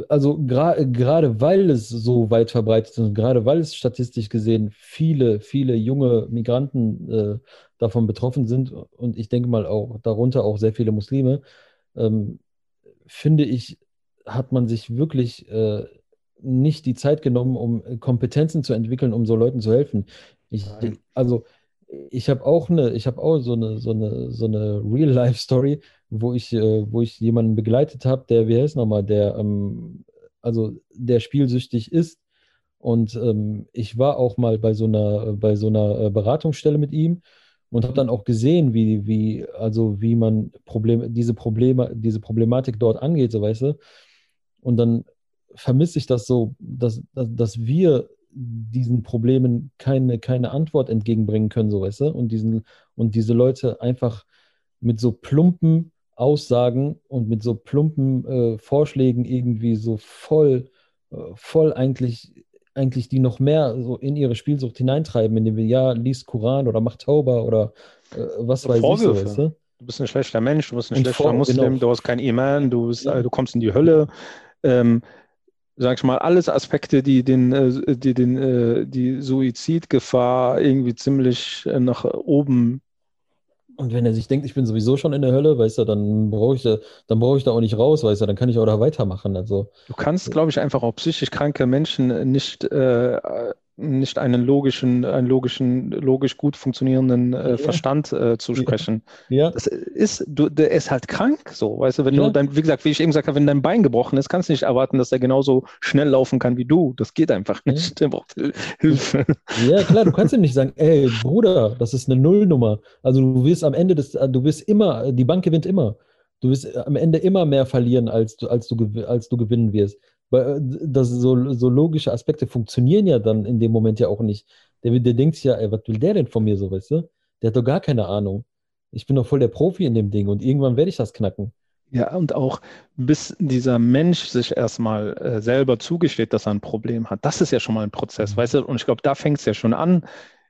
S1: also gerade gra weil es so weit verbreitet ist und gerade weil es statistisch gesehen viele, viele junge Migranten äh, davon betroffen sind und ich denke mal auch darunter auch sehr viele Muslime, ähm, finde ich, hat man sich wirklich äh, nicht die Zeit genommen, um Kompetenzen zu entwickeln, um so Leuten zu helfen. Ich, also ich habe auch eine, ich habe auch so eine, so eine, so eine Real-Life-Story, wo ich, äh, wo ich jemanden begleitet habe, der, wie heißt nochmal, der, ähm, also der spielsüchtig ist. Und ähm, ich war auch mal bei so einer, bei so einer äh, Beratungsstelle mit ihm und habe dann auch gesehen, wie, wie, also wie man Probleme, diese Probleme, diese Problematik dort angeht, so weißt du. Und dann vermisse ich das so, dass, dass, dass wir diesen Problemen keine, keine Antwort entgegenbringen können, so weißt du, und, diesen, und diese Leute einfach mit so plumpen Aussagen und mit so plumpen äh, Vorschlägen irgendwie so voll, äh, voll eigentlich, eigentlich die noch mehr so in ihre Spielsucht hineintreiben, indem wir ja, liest Koran oder macht Tauber oder äh, was weiß Vorwürfe. ich so, weißt du?
S2: Du bist ein schlechter Mensch, du bist ein und schlechter vor, Muslim, genau. du hast kein Iman, du, bist, ja. du kommst in die Hölle. Ähm, sag ich mal, alles Aspekte, die den, äh, die, den, äh, die Suizidgefahr irgendwie ziemlich äh, nach oben.
S1: Und wenn er sich denkt, ich bin sowieso schon in der Hölle, weißt du, dann brauche ich, da, dann brauche ich da auch nicht raus, weißt du, dann kann ich auch da weitermachen. Also,
S2: du kannst, glaube ich, einfach auch psychisch kranke Menschen nicht äh, nicht einen logischen, einen logischen, logisch gut funktionierenden äh, ja. Verstand äh, zu sprechen. Ja. Das ist, du, der ist halt krank, so, weißt du, wenn ja. du dein, wie gesagt, wie ich eben gesagt habe, wenn dein Bein gebrochen ist, kannst du nicht erwarten, dass er genauso schnell laufen kann wie du. Das geht einfach nicht. Der braucht
S1: Hilfe. Ja, klar, du kannst ihm nicht sagen, ey, Bruder, das ist eine Nullnummer. Also du wirst am Ende des, du wirst immer, die Bank gewinnt immer. Du wirst am Ende immer mehr verlieren, als du, als du, als du gewinnen wirst. Äh, das so, so logische Aspekte funktionieren ja dann in dem Moment ja auch nicht. Der, der denkt sich ja, ey, was will der denn von mir so, weißt du? Der hat doch gar keine Ahnung. Ich bin doch voll der Profi in dem Ding und irgendwann werde ich das knacken.
S2: Ja, und auch bis dieser Mensch sich erstmal äh, selber zugesteht, dass er ein Problem hat. Das ist ja schon mal ein Prozess, mhm. weißt du? Und ich glaube, da fängt es ja schon an,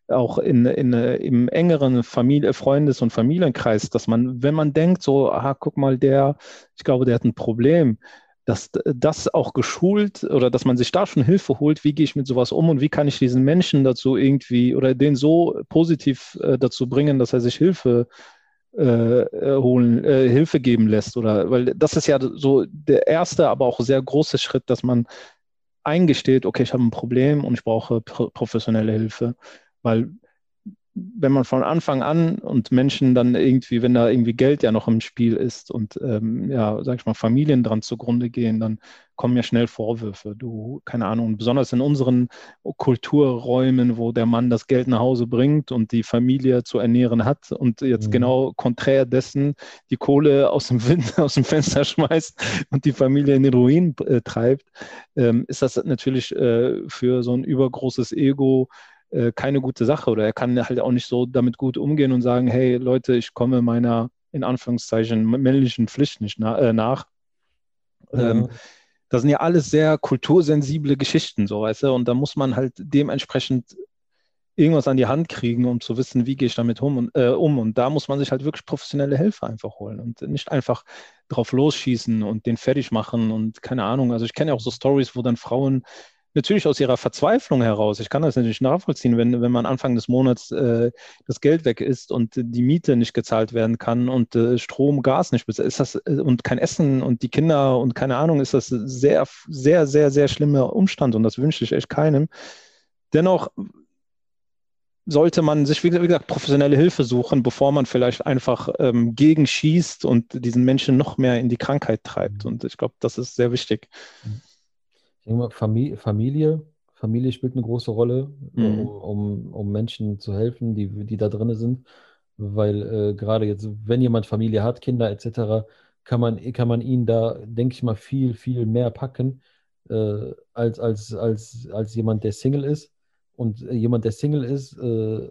S2: auch in, in, im engeren Familie, Freundes- und Familienkreis, dass man, wenn man denkt, so, aha, guck mal, der, ich glaube, der hat ein Problem, dass das auch geschult oder dass man sich da schon Hilfe holt, wie gehe ich mit sowas um und wie kann ich diesen Menschen dazu irgendwie oder den so positiv äh, dazu bringen, dass er sich Hilfe äh, holen, äh, Hilfe geben lässt oder weil das ist ja so der erste, aber auch sehr große Schritt, dass man eingesteht, okay, ich habe ein Problem und ich brauche professionelle Hilfe, weil wenn man von Anfang an und Menschen dann irgendwie, wenn da irgendwie Geld ja noch im Spiel ist und ähm, ja, sag ich mal, Familien dran zugrunde gehen, dann kommen ja schnell Vorwürfe. Du, keine Ahnung, besonders in unseren Kulturräumen, wo der Mann das Geld nach Hause bringt und die Familie zu ernähren hat und jetzt mhm. genau konträr dessen die Kohle aus dem Wind, aus dem Fenster schmeißt und die Familie in den Ruin äh, treibt, ähm, ist das natürlich äh, für so ein übergroßes Ego äh, keine gute Sache oder er kann halt auch nicht so damit gut umgehen und sagen, hey Leute, ich komme meiner in Anführungszeichen männlichen Pflicht nicht na äh, nach. Ja. Ähm, das sind ja alles sehr kultursensible Geschichten, so weißt du, und da muss man halt dementsprechend irgendwas an die Hand kriegen, um zu wissen, wie gehe ich damit um und, äh, um. Und da muss man sich halt wirklich professionelle Hilfe einfach holen und nicht einfach drauf losschießen und den fertig machen und keine Ahnung. Also ich kenne ja auch so Stories, wo dann Frauen natürlich aus ihrer Verzweiflung heraus, ich kann das natürlich nachvollziehen, wenn, wenn man Anfang des Monats äh, das Geld weg ist und die Miete nicht gezahlt werden kann und äh, Strom, Gas nicht ist das äh, und kein Essen und die Kinder und keine Ahnung, ist das sehr, sehr, sehr, sehr schlimmer Umstand und das wünsche ich echt keinem. Dennoch sollte man sich, wie gesagt, professionelle Hilfe suchen, bevor man vielleicht einfach ähm, gegenschießt und diesen Menschen noch mehr in die Krankheit treibt. Und ich glaube, das ist sehr wichtig. Mhm.
S1: Familie, Familie, Familie spielt eine große Rolle, mhm. um, um Menschen zu helfen, die, die da drin sind. Weil äh, gerade jetzt, wenn jemand Familie hat, Kinder etc., kann man, kann man ihn da, denke ich mal, viel, viel mehr packen, äh, als, als, als, als jemand, der Single ist. Und jemand, der Single ist, äh,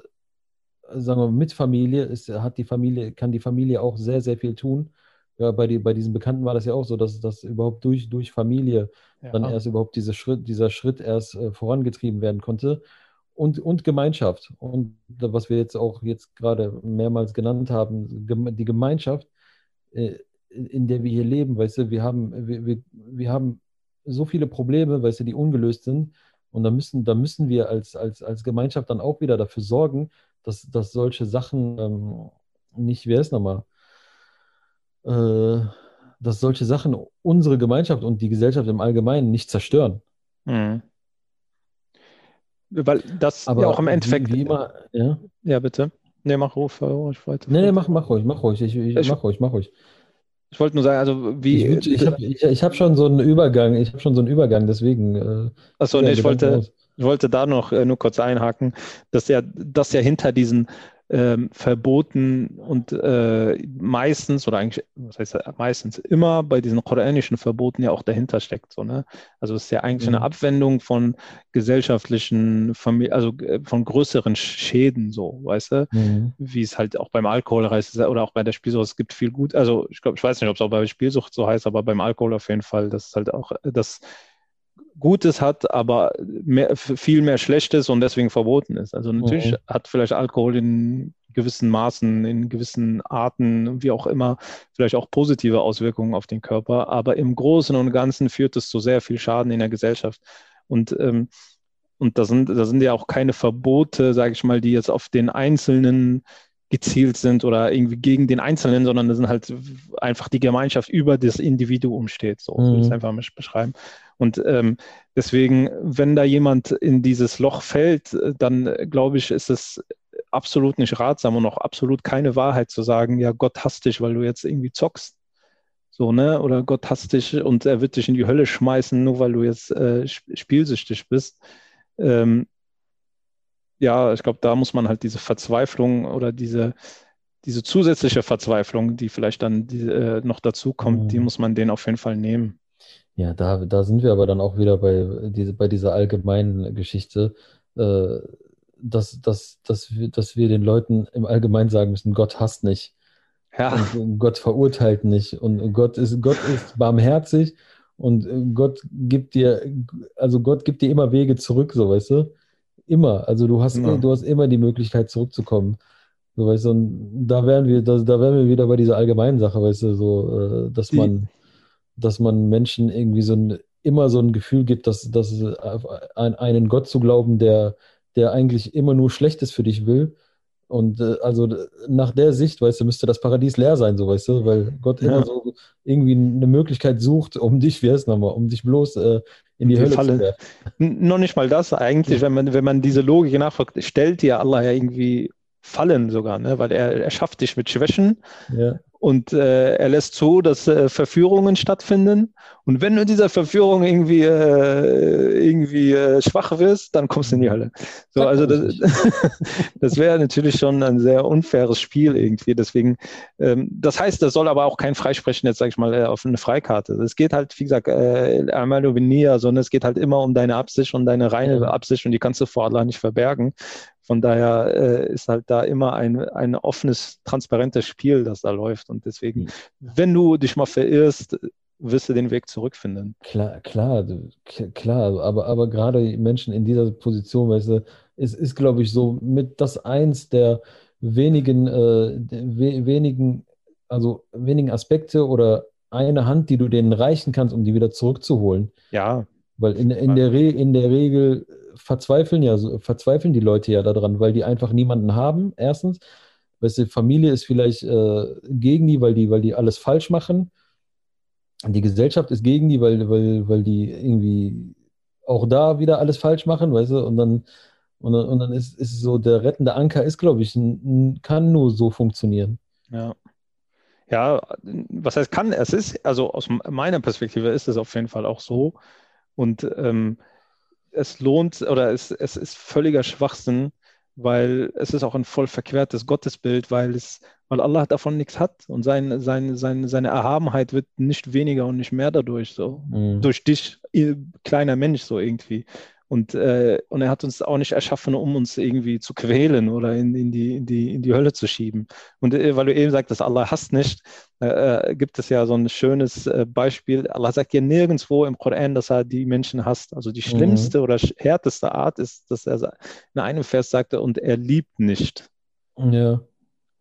S1: sagen wir mit Familie, ist, hat die Familie, kann die Familie auch sehr, sehr viel tun. Ja, bei, die, bei diesen Bekannten war das ja auch so, dass das überhaupt durch, durch Familie ja. dann erst überhaupt diese Schritt, dieser Schritt erst äh, vorangetrieben werden konnte. Und, und Gemeinschaft. Und was wir jetzt auch jetzt gerade mehrmals genannt haben, die Gemeinschaft, äh, in der wir hier leben, weißt du, wir haben, wir, wir, wir haben so viele Probleme, weißt du, die ungelöst sind. Und da müssen, da müssen wir als, als, als Gemeinschaft dann auch wieder dafür sorgen, dass, dass solche Sachen ähm, nicht, wer ist nochmal, dass solche Sachen unsere Gemeinschaft und die Gesellschaft im Allgemeinen nicht zerstören. Mhm.
S2: Weil das
S1: Aber
S2: ja auch im Endeffekt.
S1: Wie, wie immer, ja?
S2: ja, bitte. Nee, mach ruhig, ruhig
S1: weiter. Nee, nee, mach, mach ruhig, mach ruhig. Ich, ich, ich mach ruhig, mach ruhig.
S2: Ich wollte nur sagen, also wie.
S1: Ich, ich habe ich, ich hab schon so einen Übergang, ich habe schon so einen Übergang, deswegen. Äh,
S2: Achso, nee, ich wollte, ich wollte da noch äh, nur kurz einhaken, dass ja, dass ja hinter diesen ähm, Verboten und äh, meistens, oder eigentlich, was heißt meistens immer bei diesen koranischen Verboten ja auch dahinter steckt. So, ne? Also es ist ja eigentlich mhm. eine Abwendung von gesellschaftlichen, Famili also äh, von größeren Schäden, so, weißt du? Mhm. Wie es halt auch beim Alkohol heißt oder auch bei der Spielsucht, es gibt viel gut, also ich glaube, ich weiß nicht, ob es auch bei Spielsucht so heißt, aber beim Alkohol auf jeden Fall, das ist halt auch das Gutes hat, aber mehr, viel mehr Schlechtes und deswegen verboten ist. Also natürlich mhm. hat vielleicht Alkohol in gewissen Maßen, in gewissen Arten, wie auch immer, vielleicht auch positive Auswirkungen auf den Körper, aber im Großen und Ganzen führt es zu sehr viel Schaden in der Gesellschaft. Und, ähm, und da, sind, da sind ja auch keine Verbote, sage ich mal, die jetzt auf den einzelnen gezielt sind oder irgendwie gegen den Einzelnen, sondern das sind halt einfach die Gemeinschaft über das Individuum steht. So mhm. würde ich es einfach mal beschreiben. Und ähm, deswegen, wenn da jemand in dieses Loch fällt, dann äh, glaube ich, ist es absolut nicht ratsam und auch absolut keine Wahrheit zu sagen, ja, Gott hasst dich, weil du jetzt irgendwie zockst. So, ne? Oder Gott hasst dich und er wird dich in die Hölle schmeißen, nur weil du jetzt äh, spielsüchtig bist. Ähm, ja, ich glaube, da muss man halt diese Verzweiflung oder diese, diese zusätzliche Verzweiflung, die vielleicht dann die, äh, noch dazu kommt, mhm. die muss man denen auf jeden Fall nehmen.
S1: Ja, da, da sind wir aber dann auch wieder bei, diese, bei dieser allgemeinen Geschichte, äh, dass, dass, dass, wir, dass wir den Leuten im Allgemeinen sagen müssen, Gott hasst nicht. Ja. Und Gott verurteilt nicht. Und Gott ist, Gott ist barmherzig und Gott gibt dir, also Gott gibt dir immer Wege zurück, so weißt du. Immer. Also du hast, immer. du hast immer die Möglichkeit zurückzukommen. So, weißt du, und da wären wir, da, da wären wir wieder bei dieser allgemeinen Sache, weißt du, so, äh, dass man dass man Menschen irgendwie so ein, immer so ein Gefühl gibt, dass, dass an einen Gott zu glauben, der, der eigentlich immer nur Schlechtes für dich will. Und äh, also nach der Sicht, weißt du, müsste das Paradies leer sein, so weißt du, weil Gott ja. immer so irgendwie eine Möglichkeit sucht, um dich, wie heißt nochmal, um dich bloß äh, in die, die Hölle Falle. zu
S2: werfen. Noch nicht mal das eigentlich, wenn man, wenn man diese Logik nachfragt, stellt dir Allah ja irgendwie Fallen sogar, ne? weil er, er schafft dich mit Schwächen ja. Und äh, er lässt zu, dass äh, Verführungen stattfinden. Und wenn du dieser Verführung irgendwie, äh, irgendwie äh, schwach wirst, dann kommst du in die Hölle. So, also das, das wäre natürlich schon ein sehr unfaires Spiel irgendwie. Deswegen, ähm, das heißt, das soll aber auch kein Freisprechen jetzt, sag ich mal, äh, auf eine Freikarte. Es geht halt, wie gesagt, äh, Amalo Venia, sondern es geht halt immer um deine Absicht und deine reine Absicht und die kannst du vor Allah nicht verbergen. Von daher äh, ist halt da immer ein, ein offenes, transparentes Spiel, das da läuft. Und deswegen, mhm. wenn du dich mal verirrst, wirst du den Weg zurückfinden.
S1: Klar, klar, klar. Aber, aber gerade Menschen in dieser Position, weißt du, es ist, glaube ich, so mit das eins der wenigen, äh, we wenigen, also wenigen Aspekte oder eine Hand, die du denen reichen kannst, um die wieder zurückzuholen.
S2: Ja.
S1: Weil in, in, der, Re in der Regel verzweifeln ja, verzweifeln die Leute ja daran, weil die einfach niemanden haben, erstens. Weißt du, Familie ist vielleicht äh, gegen die, weil die, weil die alles falsch machen. Die Gesellschaft ist gegen die, weil, weil, weil die irgendwie auch da wieder alles falsch machen, weißt du, und dann, und dann, und dann ist, ist so, der rettende Anker ist, glaube ich, n, kann nur so funktionieren.
S2: Ja. Ja, was heißt kann? Es ist, also aus meiner Perspektive ist es auf jeden Fall auch so. Und ähm, es lohnt oder es, es ist völliger Schwachsinn, weil es ist auch ein voll verquertes Gottesbild, weil es, weil Allah davon nichts hat und sein, sein, sein, seine Erhabenheit wird nicht weniger und nicht mehr dadurch so. Mhm. Durch dich kleiner Mensch so irgendwie. Und, äh, und er hat uns auch nicht erschaffen, um uns irgendwie zu quälen oder in, in, die, in, die, in die Hölle zu schieben. Und äh, weil du eben sagtest, Allah hasst nicht, äh, äh, gibt es ja so ein schönes äh, Beispiel. Allah sagt ja nirgendwo im Koran, dass er die Menschen hasst. Also die mhm. schlimmste mhm. oder härteste Art ist, dass er in einem Vers sagte, und er liebt nicht.
S1: Ja.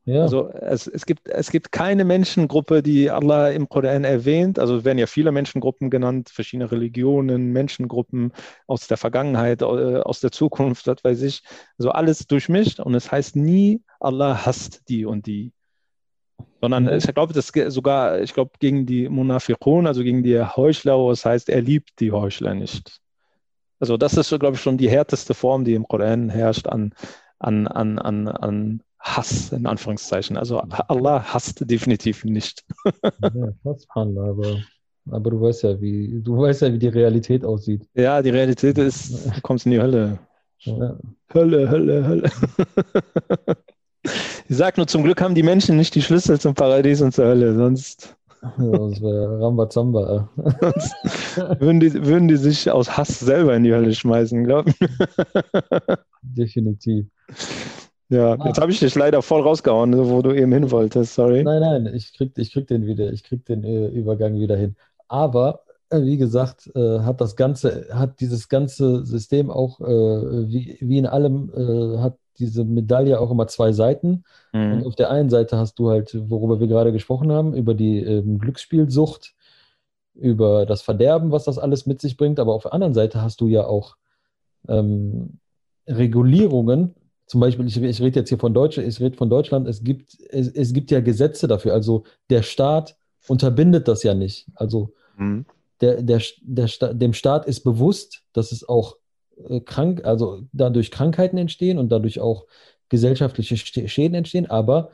S2: Ja. Also es, es, gibt, es gibt keine Menschengruppe, die Allah im Koran erwähnt. Also es werden ja viele Menschengruppen genannt, verschiedene Religionen, Menschengruppen aus der Vergangenheit, äh, aus der Zukunft, was weiß ich. Also alles durchmischt und es heißt nie, Allah hasst die und die. Sondern mhm. ich glaube, das sogar, ich glaube, gegen die Munafiqun, also gegen die Heuchler, wo es heißt, er liebt die Heuchler nicht. Also das ist, glaube ich, schon die härteste Form, die im Koran herrscht an, an, an, an, an Hass, in Anführungszeichen. Also Allah hasst definitiv nicht.
S1: ja, Allah, aber, aber du weißt ja, wie, du weißt ja, wie die Realität aussieht.
S2: Ja, die Realität ist, du kommst in die Hölle. Ja. Hölle, Hölle, Hölle. Ich sag nur, zum Glück haben die Menschen nicht die Schlüssel zum Paradies und zur Hölle, sonst.
S1: Das wäre Rambazamba.
S2: würden, die, würden die sich aus Hass selber in die Hölle schmeißen, glaube ich.
S1: Definitiv.
S2: Ja, ah. jetzt habe ich dich leider voll rausgehauen, wo du eben hin wolltest, sorry.
S1: Nein, nein, ich krieg, ich krieg den wieder, ich krieg den äh, Übergang wieder hin. Aber äh, wie gesagt, äh, hat das Ganze, hat dieses ganze System auch, äh, wie, wie in allem, äh, hat diese Medaille auch immer zwei Seiten. Mhm. Und auf der einen Seite hast du halt, worüber wir gerade gesprochen haben, über die ähm, Glücksspielsucht, über das Verderben, was das alles mit sich bringt. Aber auf der anderen Seite hast du ja auch ähm, Regulierungen, zum Beispiel, ich, ich rede jetzt hier von Deutschland, ich rede von Deutschland, es gibt, es, es gibt ja Gesetze dafür. Also der Staat unterbindet das ja nicht. Also mhm. der, der, der, dem Staat ist bewusst, dass es auch äh, krank, also dadurch Krankheiten entstehen und dadurch auch gesellschaftliche Schäden entstehen, aber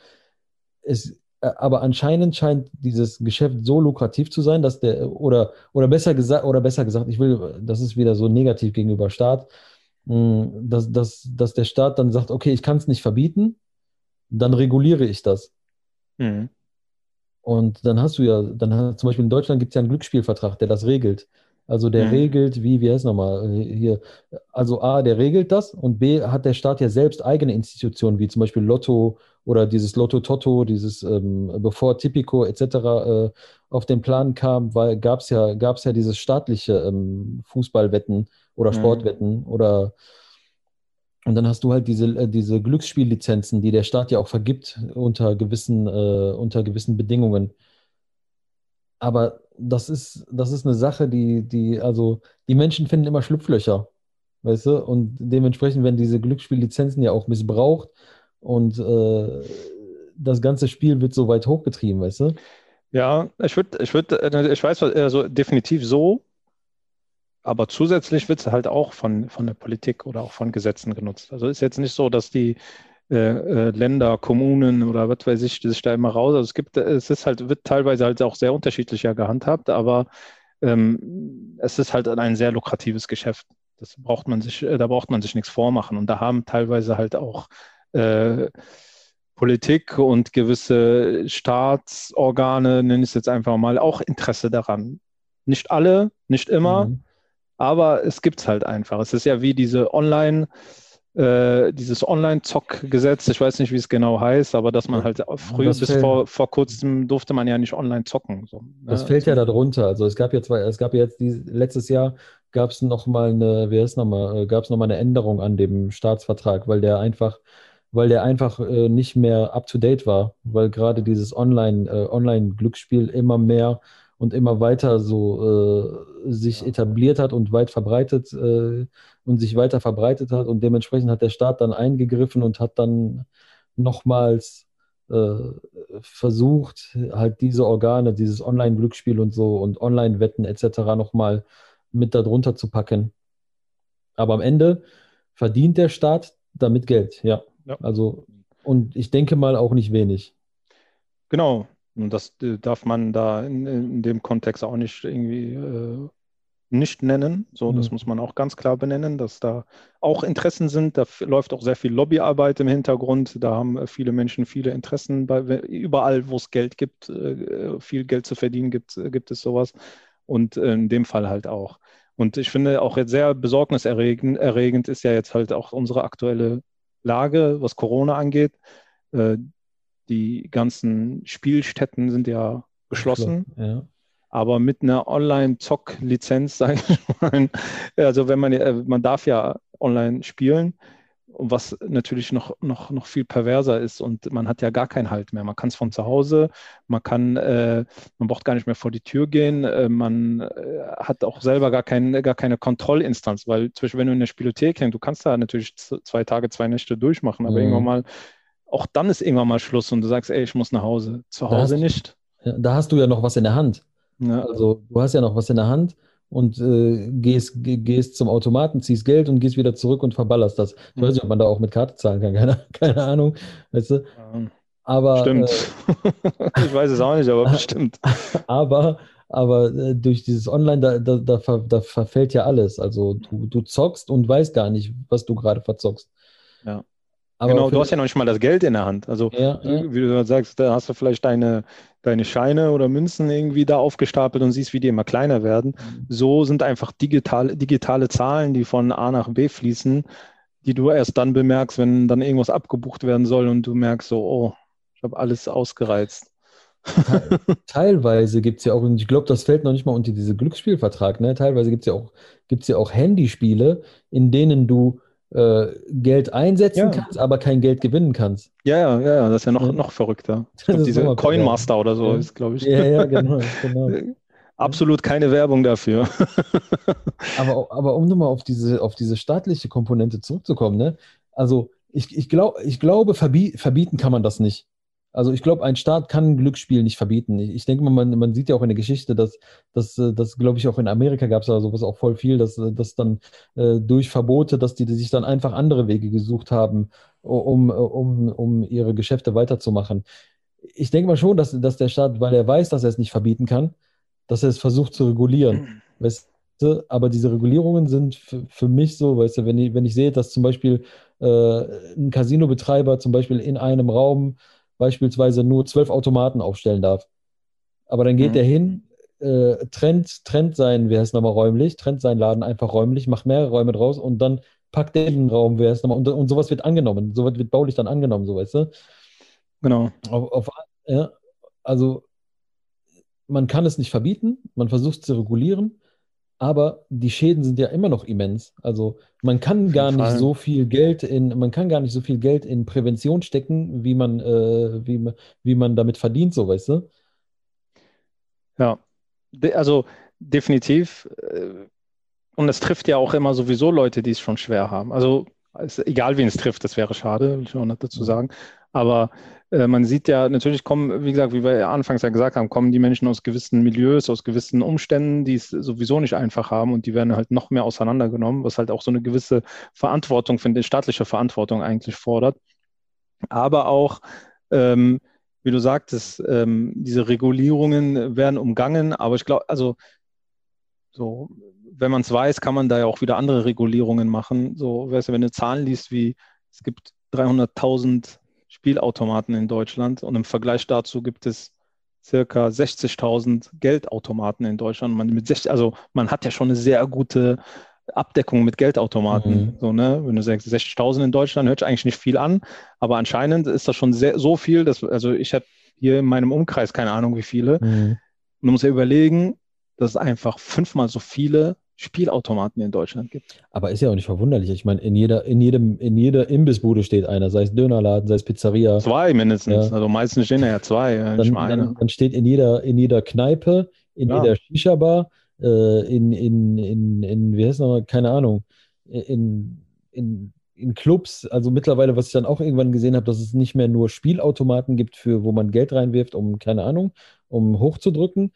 S1: es, äh, aber anscheinend scheint dieses Geschäft so lukrativ zu sein, dass der, oder, oder besser gesagt, oder besser gesagt, ich will, das ist wieder so negativ gegenüber Staat, dass, dass, dass der Staat dann sagt, okay, ich kann es nicht verbieten, dann reguliere ich das. Mhm. Und dann hast du ja, dann hast, zum Beispiel in Deutschland gibt es ja einen Glücksspielvertrag, der das regelt. Also der mhm. regelt, wie, wie heißt es nochmal, hier, also A, der regelt das und B, hat der Staat ja selbst eigene Institutionen, wie zum Beispiel Lotto oder dieses Lotto Toto, dieses, ähm, bevor Tipico etc. Äh, auf den Plan kam, gab es ja, gab's ja dieses staatliche ähm, Fußballwetten oder mhm. Sportwetten mhm. oder und dann hast du halt diese, äh, diese Glücksspiellizenzen, die der Staat ja auch vergibt unter gewissen, äh, unter gewissen Bedingungen. Aber das ist, das ist eine Sache, die, die, also die Menschen finden immer Schlupflöcher, weißt du? Und dementsprechend werden diese Glücksspiellizenzen ja auch missbraucht und äh, das ganze Spiel wird so weit hochgetrieben, weißt du?
S2: Ja, ich würde, ich würde, äh, ich weiß, also definitiv so, aber zusätzlich wird es halt auch von, von der Politik oder auch von Gesetzen genutzt. Also ist jetzt nicht so, dass die äh, äh, Länder, Kommunen oder was weiß ich, sich da immer raus. Also es gibt, es ist halt, wird teilweise halt auch sehr unterschiedlicher gehandhabt, aber ähm, es ist halt ein sehr lukratives Geschäft. Das braucht man sich, äh, da braucht man sich nichts vormachen. Und da haben teilweise halt auch äh, Politik und gewisse Staatsorgane, nenne ich es jetzt einfach mal, auch Interesse daran. Nicht alle, nicht immer, mhm. Aber es gibt es halt einfach. Es ist ja wie diese Online- äh, dieses Online-Zock-Gesetz, ich weiß nicht, wie es genau heißt, aber dass man halt früher bis vor, vor kurzem durfte man ja nicht online zocken. So, ne?
S1: Das fällt ja darunter. Also es gab jetzt, es gab jetzt die, letztes Jahr gab es nochmal eine, wie heißt nochmal, äh, gab es nochmal eine Änderung an dem Staatsvertrag, weil der einfach, weil der einfach äh, nicht mehr up to date war, weil gerade dieses Online, äh, Online-Glücksspiel immer mehr und immer weiter so äh, sich etabliert hat und weit verbreitet äh, und sich weiter verbreitet hat. Und dementsprechend hat der Staat dann eingegriffen und hat dann nochmals äh, versucht, halt diese Organe, dieses Online-Glücksspiel und so und Online-Wetten etc. nochmal mit darunter zu packen. Aber am Ende verdient der Staat damit Geld, ja. ja. Also, und ich denke mal auch nicht wenig.
S2: Genau, und das äh, darf man da in, in dem Kontext auch nicht irgendwie äh, nicht nennen. So, mhm. das muss man auch ganz klar benennen, dass da auch Interessen sind. Da läuft auch sehr viel Lobbyarbeit im Hintergrund. Da haben äh, viele Menschen viele Interessen. Bei, überall, wo es Geld gibt, äh, viel Geld zu verdienen, gibt, gibt es sowas. und in dem Fall halt auch. Und ich finde auch jetzt sehr besorgniserregend erregend ist ja jetzt halt auch unsere aktuelle Lage, was Corona angeht. Die ganzen Spielstätten sind ja geschlossen. Ja. Aber mit einer Online-Zock-Lizenz, sage ich mal, also wenn man, äh, man darf ja online spielen, was natürlich noch, noch, noch viel perverser ist und man hat ja gar keinen Halt mehr. Man kann es von zu Hause, man kann, äh, man braucht gar nicht mehr vor die Tür gehen, äh, man äh, hat auch selber gar, kein, gar keine Kontrollinstanz, weil zum Beispiel, wenn du in der Spielothek hängst, du kannst da natürlich zwei Tage, zwei Nächte durchmachen, aber mhm. irgendwann mal, auch dann ist irgendwann mal Schluss und du sagst, ey, ich muss nach Hause. Zu Hause
S1: da
S2: nicht.
S1: Da hast du ja noch was in der Hand. Ja. Also du hast ja noch was in der Hand und äh, gehst, gehst zum Automaten, ziehst Geld und gehst wieder zurück und verballerst das. Ich weiß nicht, ob man da auch mit Karte zahlen kann, keine, keine Ahnung. Weißt du?
S2: Aber, stimmt. Äh, ich weiß es auch nicht, aber bestimmt.
S1: Aber, aber äh, durch dieses Online, da, da, da, ver, da, verfällt ja alles. Also du, du zockst und weißt gar nicht, was du gerade verzockst.
S2: Ja. Aber genau, du hast ja noch nicht mal das Geld in der Hand. Also, ja, ja. wie du sagst, da hast du vielleicht deine, deine Scheine oder Münzen irgendwie da aufgestapelt und siehst, wie die immer kleiner werden. Mhm. So sind einfach digitale, digitale Zahlen, die von A nach B fließen, die du erst dann bemerkst, wenn dann irgendwas abgebucht werden soll und du merkst so, oh, ich habe alles ausgereizt.
S1: Teilweise gibt es ja auch, und ich glaube, das fällt noch nicht mal unter diese Glücksspielvertrag, ne? Teilweise gibt es ja auch, gibt's ja auch Handyspiele, in denen du äh, Geld einsetzen ja. kannst, aber kein Geld gewinnen kannst.
S2: Ja, ja, ja, das ist ja noch, noch verrückter. Glaub, diese Coinmaster oder so ist, glaube ich. Ja, ja, genau. genau. Absolut keine Werbung dafür.
S1: aber, aber um nochmal auf diese, auf diese staatliche Komponente zurückzukommen, ne? Also ich, ich, glaub, ich glaube, verbieten kann man das nicht. Also ich glaube, ein Staat kann Glücksspiel nicht verbieten. Ich, ich denke mal, man, man, sieht ja auch in der Geschichte, dass das, das glaube ich, auch in Amerika gab es ja sowas auch voll viel, dass, dass dann äh, durch Verbote, dass die, die sich dann einfach andere Wege gesucht haben, um, um, um ihre Geschäfte weiterzumachen. Ich denke mal schon, dass, dass der Staat, weil er weiß, dass er es nicht verbieten kann, dass er es versucht zu regulieren. Weißt du? Aber diese Regulierungen sind für, für mich so, weißt du, wenn ich, wenn ich sehe, dass zum Beispiel äh, ein Casinobetreiber zum Beispiel in einem Raum beispielsweise nur zwölf Automaten aufstellen darf. Aber dann geht mhm. der hin, äh, trennt, trennt sein, wie heißt es nochmal räumlich, trennt seinen Laden einfach räumlich, macht mehrere Räume draus und dann packt den Raum, wie heißt es nochmal, und, und sowas wird angenommen. Sowas wird baulich dann angenommen, so weißt du?
S2: Genau.
S1: Auf, auf, ja, also man kann es nicht verbieten, man versucht es zu regulieren, aber die Schäden sind ja immer noch immens. Also man kann gar nicht so viel Geld in, man kann gar nicht so viel Geld in Prävention stecken, wie man, äh, wie, wie man damit verdient, so weißt du?
S2: Ja, also definitiv. Äh, und es trifft ja auch immer sowieso Leute, die es schon schwer haben. Also egal wen es trifft, das wäre schade, will ich auch nicht dazu sagen. Aber äh, man sieht ja, natürlich kommen, wie gesagt, wie wir anfangs ja gesagt haben, kommen die Menschen aus gewissen Milieus, aus gewissen Umständen, die es sowieso nicht einfach haben und die werden halt noch mehr auseinandergenommen, was halt auch so eine gewisse Verantwortung, finde ich, staatliche Verantwortung eigentlich fordert. Aber auch, ähm, wie du sagtest, ähm, diese Regulierungen werden umgangen, aber ich glaube, also so, wenn man es weiß, kann man da ja auch wieder andere Regulierungen machen. So, weißt du, wenn du Zahlen liest, wie es gibt 300.000 Spielautomaten in Deutschland und im Vergleich dazu gibt es circa 60.000 Geldautomaten in Deutschland. Man, mit 60, also man hat ja schon eine sehr gute Abdeckung mit Geldautomaten. Mhm. So, ne? Wenn du sagst 60.000 in Deutschland, hört sich eigentlich nicht viel an, aber anscheinend ist das schon sehr, so viel, dass, also ich habe hier in meinem Umkreis keine Ahnung wie viele. Mhm. Und du musst ja überlegen, dass es einfach fünfmal so viele Spielautomaten in Deutschland gibt.
S1: Aber ist ja auch nicht verwunderlich. Ich meine, in jeder, in jedem, in jeder Imbissbude steht einer, sei es Dönerladen, sei es Pizzeria.
S2: Zwei mindestens. Ja. Also meistens stehen ja zwei.
S1: Dann, dann, dann, steht in jeder, in jeder Kneipe, in ja. jeder Shisha-Bar, äh, in, in, in, in, wie heißt nochmal, keine Ahnung, in, in, in Clubs, also mittlerweile, was ich dann auch irgendwann gesehen habe, dass es nicht mehr nur Spielautomaten gibt, für wo man Geld reinwirft, um, keine Ahnung, um hochzudrücken,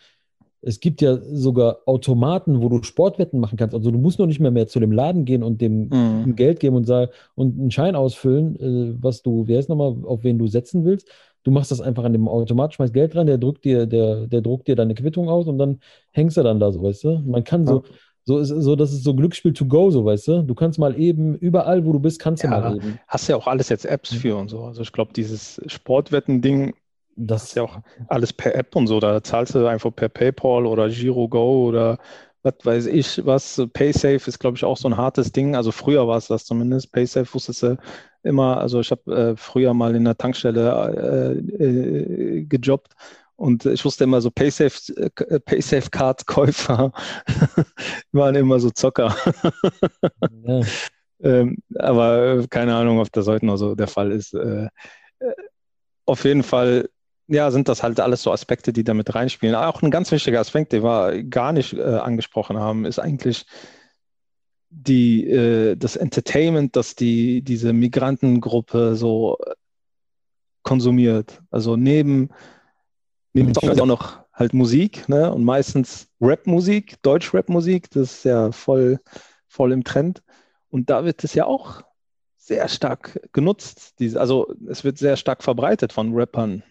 S1: es gibt ja sogar Automaten, wo du Sportwetten machen kannst. Also du musst noch nicht mehr, mehr zu dem Laden gehen und dem mhm. Geld geben und sagen und einen Schein ausfüllen, äh, was du, wer ist nochmal, auf wen du setzen willst. Du machst das einfach an dem Automat, schmeißt Geld rein, der drückt dir, der, der druckt dir deine Quittung aus und dann hängst du dann da so, weißt du? Man kann so, ja. so ist so, das ist so Glücksspiel to go, so weißt du. Du kannst mal eben überall, wo du bist, kannst ja, du mal eben.
S2: Hast ja auch alles jetzt Apps für und so. Also ich glaube, dieses Sportwetten-Ding das ist ja auch alles per App und so. Da zahlst du einfach per PayPal oder GiroGo oder was weiß ich was. PaySafe ist, glaube ich, auch so ein hartes Ding. Also früher war es das zumindest. PaySafe wusstest du immer. Also ich habe äh, früher mal in der Tankstelle äh, äh, gejobbt und ich wusste immer so PaySafe, äh, PaySafe Card Käufer waren immer so Zocker. ja. ähm, aber äh, keine Ahnung, ob das heute noch so der Fall ist. Äh, auf jeden Fall ja, sind das halt alles so Aspekte, die damit reinspielen. Auch ein ganz wichtiger Aspekt, den wir gar nicht äh, angesprochen haben, ist eigentlich die, äh, das Entertainment, das die, diese Migrantengruppe so konsumiert. Also neben, neben Song auch noch halt Musik, ne? Und meistens Rap-Musik, Deutsch-Rap-Musik, das ist ja voll, voll im Trend. Und da wird es ja auch sehr stark genutzt. Diese, also es wird sehr stark verbreitet von Rappern.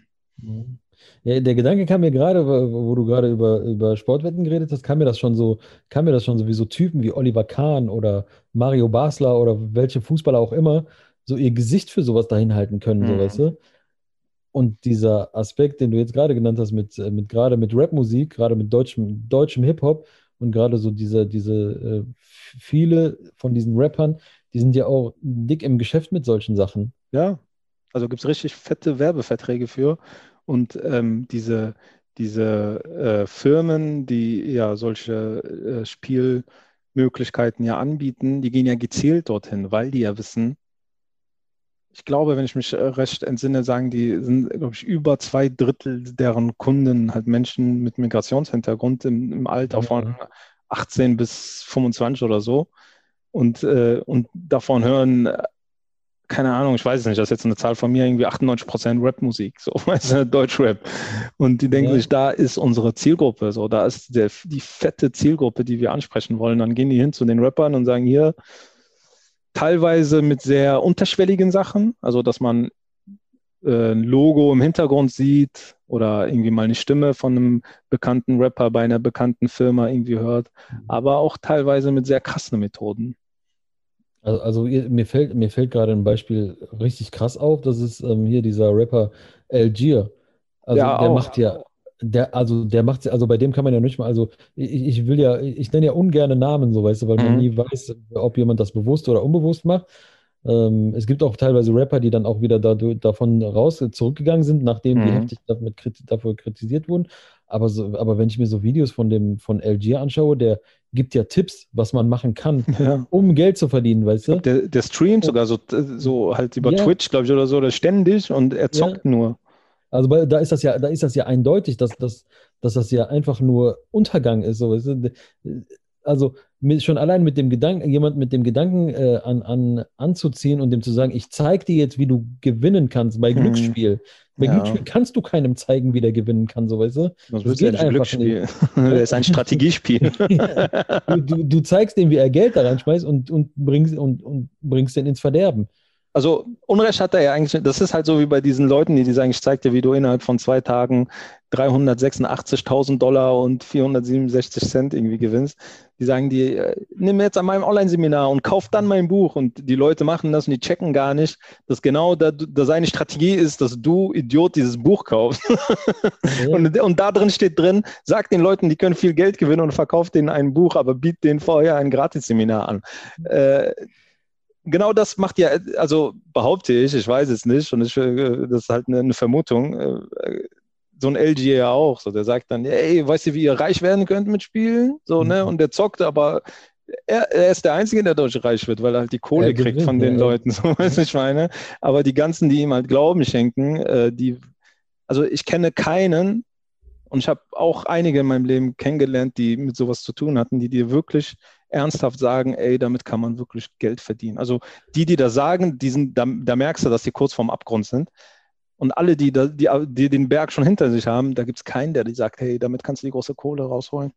S1: Ja, der Gedanke kam mir gerade, wo du gerade über, über Sportwetten geredet hast, kam mir das schon so, kam mir das schon so wie so Typen wie Oliver Kahn oder Mario Basler oder welche Fußballer auch immer, so ihr Gesicht für sowas dahin halten können, so mhm. weißt du? Und dieser Aspekt, den du jetzt gerade genannt hast, mit, mit gerade mit Rapmusik, gerade mit deutschem, deutschem Hip-Hop und gerade so diese, diese äh, viele von diesen Rappern, die sind ja auch dick im Geschäft mit solchen Sachen.
S2: Ja, also gibt es richtig fette Werbeverträge für. Und ähm, diese, diese äh, Firmen, die ja solche äh, Spielmöglichkeiten ja anbieten, die gehen ja gezielt dorthin, weil die ja wissen, ich glaube, wenn ich mich äh, recht entsinne, sagen die, sind, glaube ich, über zwei Drittel deren Kunden halt Menschen mit Migrationshintergrund im, im Alter von 18 bis 25 oder so. Und, äh, und davon hören keine Ahnung, ich weiß es nicht, das ist jetzt eine Zahl von mir, irgendwie 98% Rap-Musik, so, weißt du, Deutsch-Rap. Und die denken ja. sich, da ist unsere Zielgruppe, so, da ist der, die fette Zielgruppe, die wir ansprechen wollen. Dann gehen die hin zu den Rappern und sagen, hier, teilweise mit sehr unterschwelligen Sachen, also dass man äh, ein Logo im Hintergrund sieht oder irgendwie mal eine Stimme von einem bekannten Rapper bei einer bekannten Firma irgendwie hört, mhm. aber auch teilweise mit sehr krassen Methoden.
S1: Also, also mir fällt, mir fällt gerade ein Beispiel richtig krass auf. Das ist ähm, hier dieser Rapper Algier. Also ja, der auch. macht ja, der, also der macht, also bei dem kann man ja nicht mal, also ich, ich will ja, ich nenne ja ungerne Namen, so weißt du, weil mhm. man nie weiß, ob jemand das bewusst oder unbewusst macht. Ähm, es gibt auch teilweise Rapper, die dann auch wieder da, davon raus zurückgegangen sind, nachdem mhm. die heftig damit, dafür kritisiert wurden. Aber, so, aber wenn ich mir so Videos von dem von LG anschaue, der gibt ja Tipps, was man machen kann, ja. um Geld zu verdienen, weißt du?
S2: Der, der streamt sogar so, so halt über ja. Twitch, glaube ich, oder so, oder ständig und er zockt ja. nur.
S1: Also da ist das ja, da ist das ja eindeutig, dass, dass, dass das ja einfach nur Untergang ist. So? Also mit, schon allein mit dem Gedanken, jemand mit dem Gedanken äh, an, an, anzuziehen und dem zu sagen, ich zeige dir jetzt, wie du gewinnen kannst bei hm. Glücksspiel. Bei ja. Glücksspiel kannst du keinem zeigen, wie der gewinnen kann, so weißt du?
S2: Das, das geht ja einfach Glücksspiel. das ist ein Strategiespiel.
S1: du, du, du, zeigst dem, wie er Geld da reinschmeißt und, und, bringst, und, und bringst den ins Verderben.
S2: Also Unrecht hat er ja eigentlich, das ist halt so wie bei diesen Leuten, die, die sagen, ich zeig dir, wie du innerhalb von zwei Tagen 386.000 Dollar und 467 Cent irgendwie gewinnst. Die sagen dir, äh, nimm jetzt an meinem Online-Seminar und kauf dann mein Buch. Und die Leute machen das und die checken gar nicht, dass genau da, da seine Strategie ist, dass du, Idiot, dieses Buch kaufst. Ja. und, und da drin steht drin, sag den Leuten, die können viel Geld gewinnen und verkauf denen ein Buch, aber biet denen vorher ein Gratis-Seminar an. Äh, genau das macht ja, also behaupte ich, ich weiß es nicht und ich, äh, das ist halt eine, Vermutung. Äh, so ein LG ja auch, so der sagt dann, ey, weißt du, wie ihr reich werden könnt mit Spielen? So, ne? mhm. ne? Und der zockt, aber er, er, ist der Einzige, der dadurch reich wird, weil er halt die Kohle er kriegt von den ja. Leuten, so weiß ich meine. Aber die ganzen, die ihm halt Glauben schenken, äh, die, also ich kenne keinen, und ich habe auch einige in meinem Leben kennengelernt, die mit sowas zu tun hatten, die dir wirklich ernsthaft sagen, ey, damit kann man wirklich Geld verdienen. Also die, die das sagen, die sind, da, da merkst du, dass die kurz vorm Abgrund sind. Und alle, die, die, die den Berg schon hinter sich haben, da gibt es keinen, der die sagt, hey, damit kannst du die große Kohle rausholen.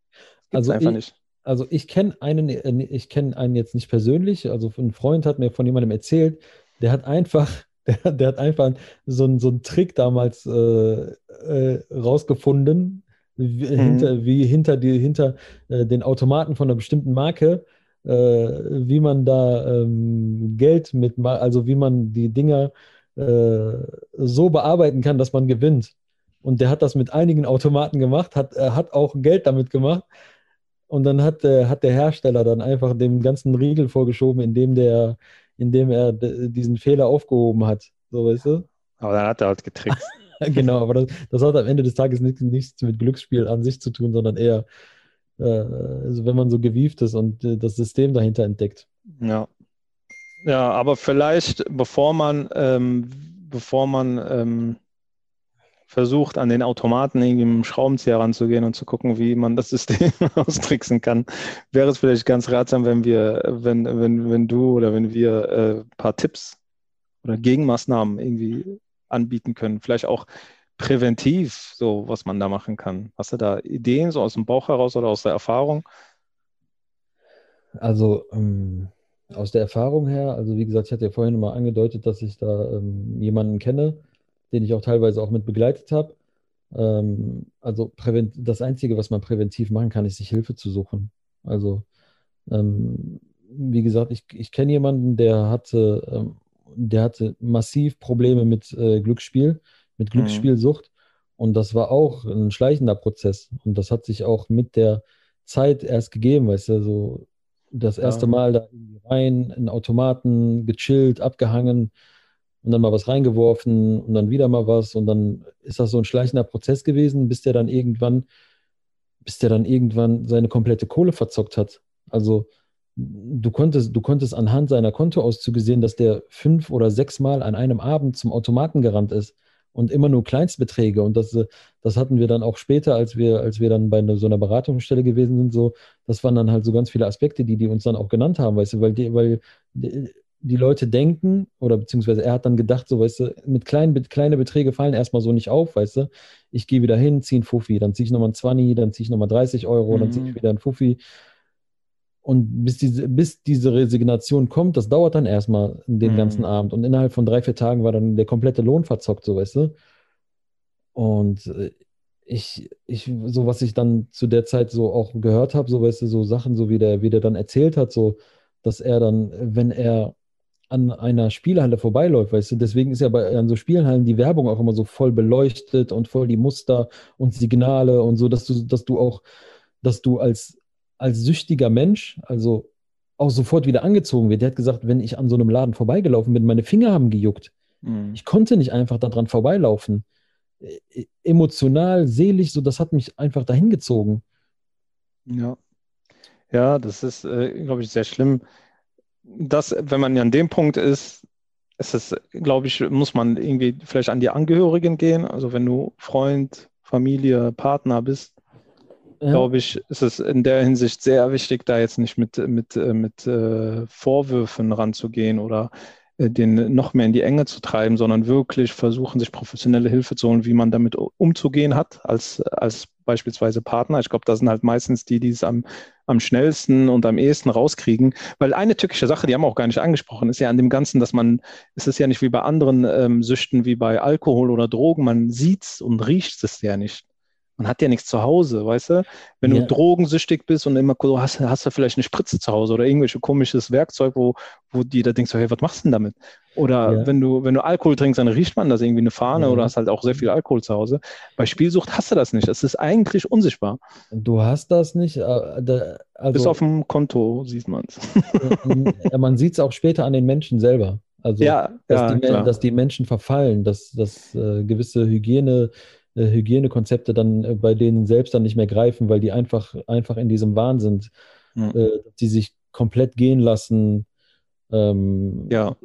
S1: also einfach ich, nicht. Also ich kenne einen, äh, ich kenne einen jetzt nicht persönlich, also ein Freund hat mir von jemandem erzählt, der hat einfach, der, der hat einfach so, so einen Trick damals äh, äh, rausgefunden, wie, mhm. hinter, wie hinter, die, hinter äh, den Automaten von einer bestimmten Marke, äh, wie man da ähm, Geld mit, also wie man die Dinger äh, so bearbeiten kann, dass man gewinnt. Und der hat das mit einigen Automaten gemacht, hat, äh, hat auch Geld damit gemacht. Und dann hat, äh, hat der Hersteller dann einfach dem ganzen Riegel vorgeschoben, indem, der, indem er diesen Fehler aufgehoben hat. So, weißt du?
S2: Aber dann hat er halt getrickst.
S1: genau, aber das, das, hat am Ende des Tages nichts, nichts mit Glücksspiel an sich zu tun, sondern eher, äh, also wenn man so gewieft ist und äh, das System dahinter entdeckt.
S2: Ja. Ja, aber vielleicht, bevor man, ähm, bevor man ähm, versucht, an den Automaten irgendwie mit dem Schraubenzieher ranzugehen und zu gucken, wie man das System austricksen kann, wäre es vielleicht ganz ratsam, wenn wir, wenn, wenn, wenn du oder wenn wir ein äh, paar Tipps oder Gegenmaßnahmen irgendwie anbieten können. Vielleicht auch präventiv, so was man da machen kann. Hast du da Ideen so aus dem Bauch heraus oder aus der Erfahrung?
S1: Also ähm, aus der Erfahrung her, also wie gesagt, ich hatte ja vorhin mal angedeutet, dass ich da ähm, jemanden kenne, den ich auch teilweise auch mit begleitet habe. Ähm, also das Einzige, was man präventiv machen kann, ist sich Hilfe zu suchen. Also ähm, wie gesagt, ich, ich kenne jemanden, der hatte, ähm, der hatte massiv Probleme mit äh, Glücksspiel, mit mhm. Glücksspielsucht. Mhm. Und das war auch ein schleichender Prozess. Und das hat sich auch mit der Zeit erst gegeben, weißt du, so das erste ja. Mal da rein in Automaten, gechillt, abgehangen und dann mal was reingeworfen und dann wieder mal was und dann ist das so ein schleichender Prozess gewesen, bis der dann irgendwann, bis der dann irgendwann seine komplette Kohle verzockt hat. Also du konntest, du konntest anhand seiner Kontoauszüge sehen, dass der fünf oder sechs Mal an einem Abend zum Automaten gerannt ist und immer nur Kleinstbeträge. Und das, das hatten wir dann auch später, als wir, als wir dann bei so einer Beratungsstelle gewesen sind, so, das waren dann halt so ganz viele Aspekte, die die uns dann auch genannt haben, weißt du, weil die, weil die, die Leute denken, oder beziehungsweise er hat dann gedacht, so, weißt du, mit kleinen kleine Beträge fallen erstmal so nicht auf, weißt du. Ich gehe wieder hin, ziehe einen Fuffi, dann ziehe ich nochmal einen 20, dann ziehe ich nochmal 30 Euro, mhm. dann ziehe ich wieder einen Fuffi. Und bis diese, bis diese Resignation kommt, das dauert dann erstmal den mhm. ganzen Abend. Und innerhalb von drei, vier Tagen war dann der komplette Lohn verzockt, so weißt du. Und äh, ich, ich, so was ich dann zu der Zeit so auch gehört habe, so weißt du, so Sachen, so wie der, wie der dann erzählt hat, so, dass er dann, wenn er an einer Spielhalle vorbeiläuft, weißt du, deswegen ist ja bei an so Spielhallen die Werbung auch immer so voll beleuchtet und voll die Muster und Signale und so, dass du, dass du auch, dass du als, als süchtiger Mensch, also auch sofort wieder angezogen wird. Der hat gesagt, wenn ich an so einem Laden vorbeigelaufen bin, meine Finger haben gejuckt. Mhm. Ich konnte nicht einfach daran vorbeilaufen. E, emotional, seelisch, so, das hat mich einfach dahin gezogen.
S2: Ja. Ja, das ist, äh, glaube ich, sehr schlimm das, wenn man an dem Punkt ist, ist es, glaube ich, muss man irgendwie vielleicht an die Angehörigen gehen. Also wenn du Freund, Familie, Partner bist, ja. glaube ich, ist es in der Hinsicht sehr wichtig, da jetzt nicht mit, mit, äh, mit äh, Vorwürfen ranzugehen oder äh, den noch mehr in die Enge zu treiben, sondern wirklich versuchen, sich professionelle Hilfe zu holen, wie man damit umzugehen hat als, als beispielsweise Partner. Ich glaube, das sind halt meistens die, die es am, am schnellsten und am ehesten rauskriegen. Weil eine tückische Sache, die haben wir auch gar nicht angesprochen, ist ja an dem Ganzen, dass man, es ist ja nicht wie bei anderen ähm, Süchten, wie bei Alkohol oder Drogen, man sieht es und riecht es ja nicht man hat ja nichts zu Hause, weißt du? Wenn ja. du drogensüchtig bist und immer hast, hast du vielleicht eine Spritze zu Hause oder irgendwelches komisches Werkzeug, wo, wo die da denkst, hey, was machst du denn damit? Oder ja. wenn du, wenn du Alkohol trinkst, dann riecht man das irgendwie eine Fahne ja. oder hast halt auch sehr viel Alkohol zu Hause. Bei Spielsucht hast du das nicht. Es ist eigentlich unsichtbar.
S1: Du hast das nicht. Äh,
S2: also, Bis auf dem Konto sieht man es.
S1: man sieht es auch später an den Menschen selber. Also,
S2: ja,
S1: dass, die, dass, die, Menschen verfallen, dass, dass äh, gewisse Hygiene Hygienekonzepte dann äh, bei denen selbst dann nicht mehr greifen, weil die einfach, einfach in diesem Wahn sind, mhm. äh, die sich komplett gehen lassen. Ähm,
S2: ja,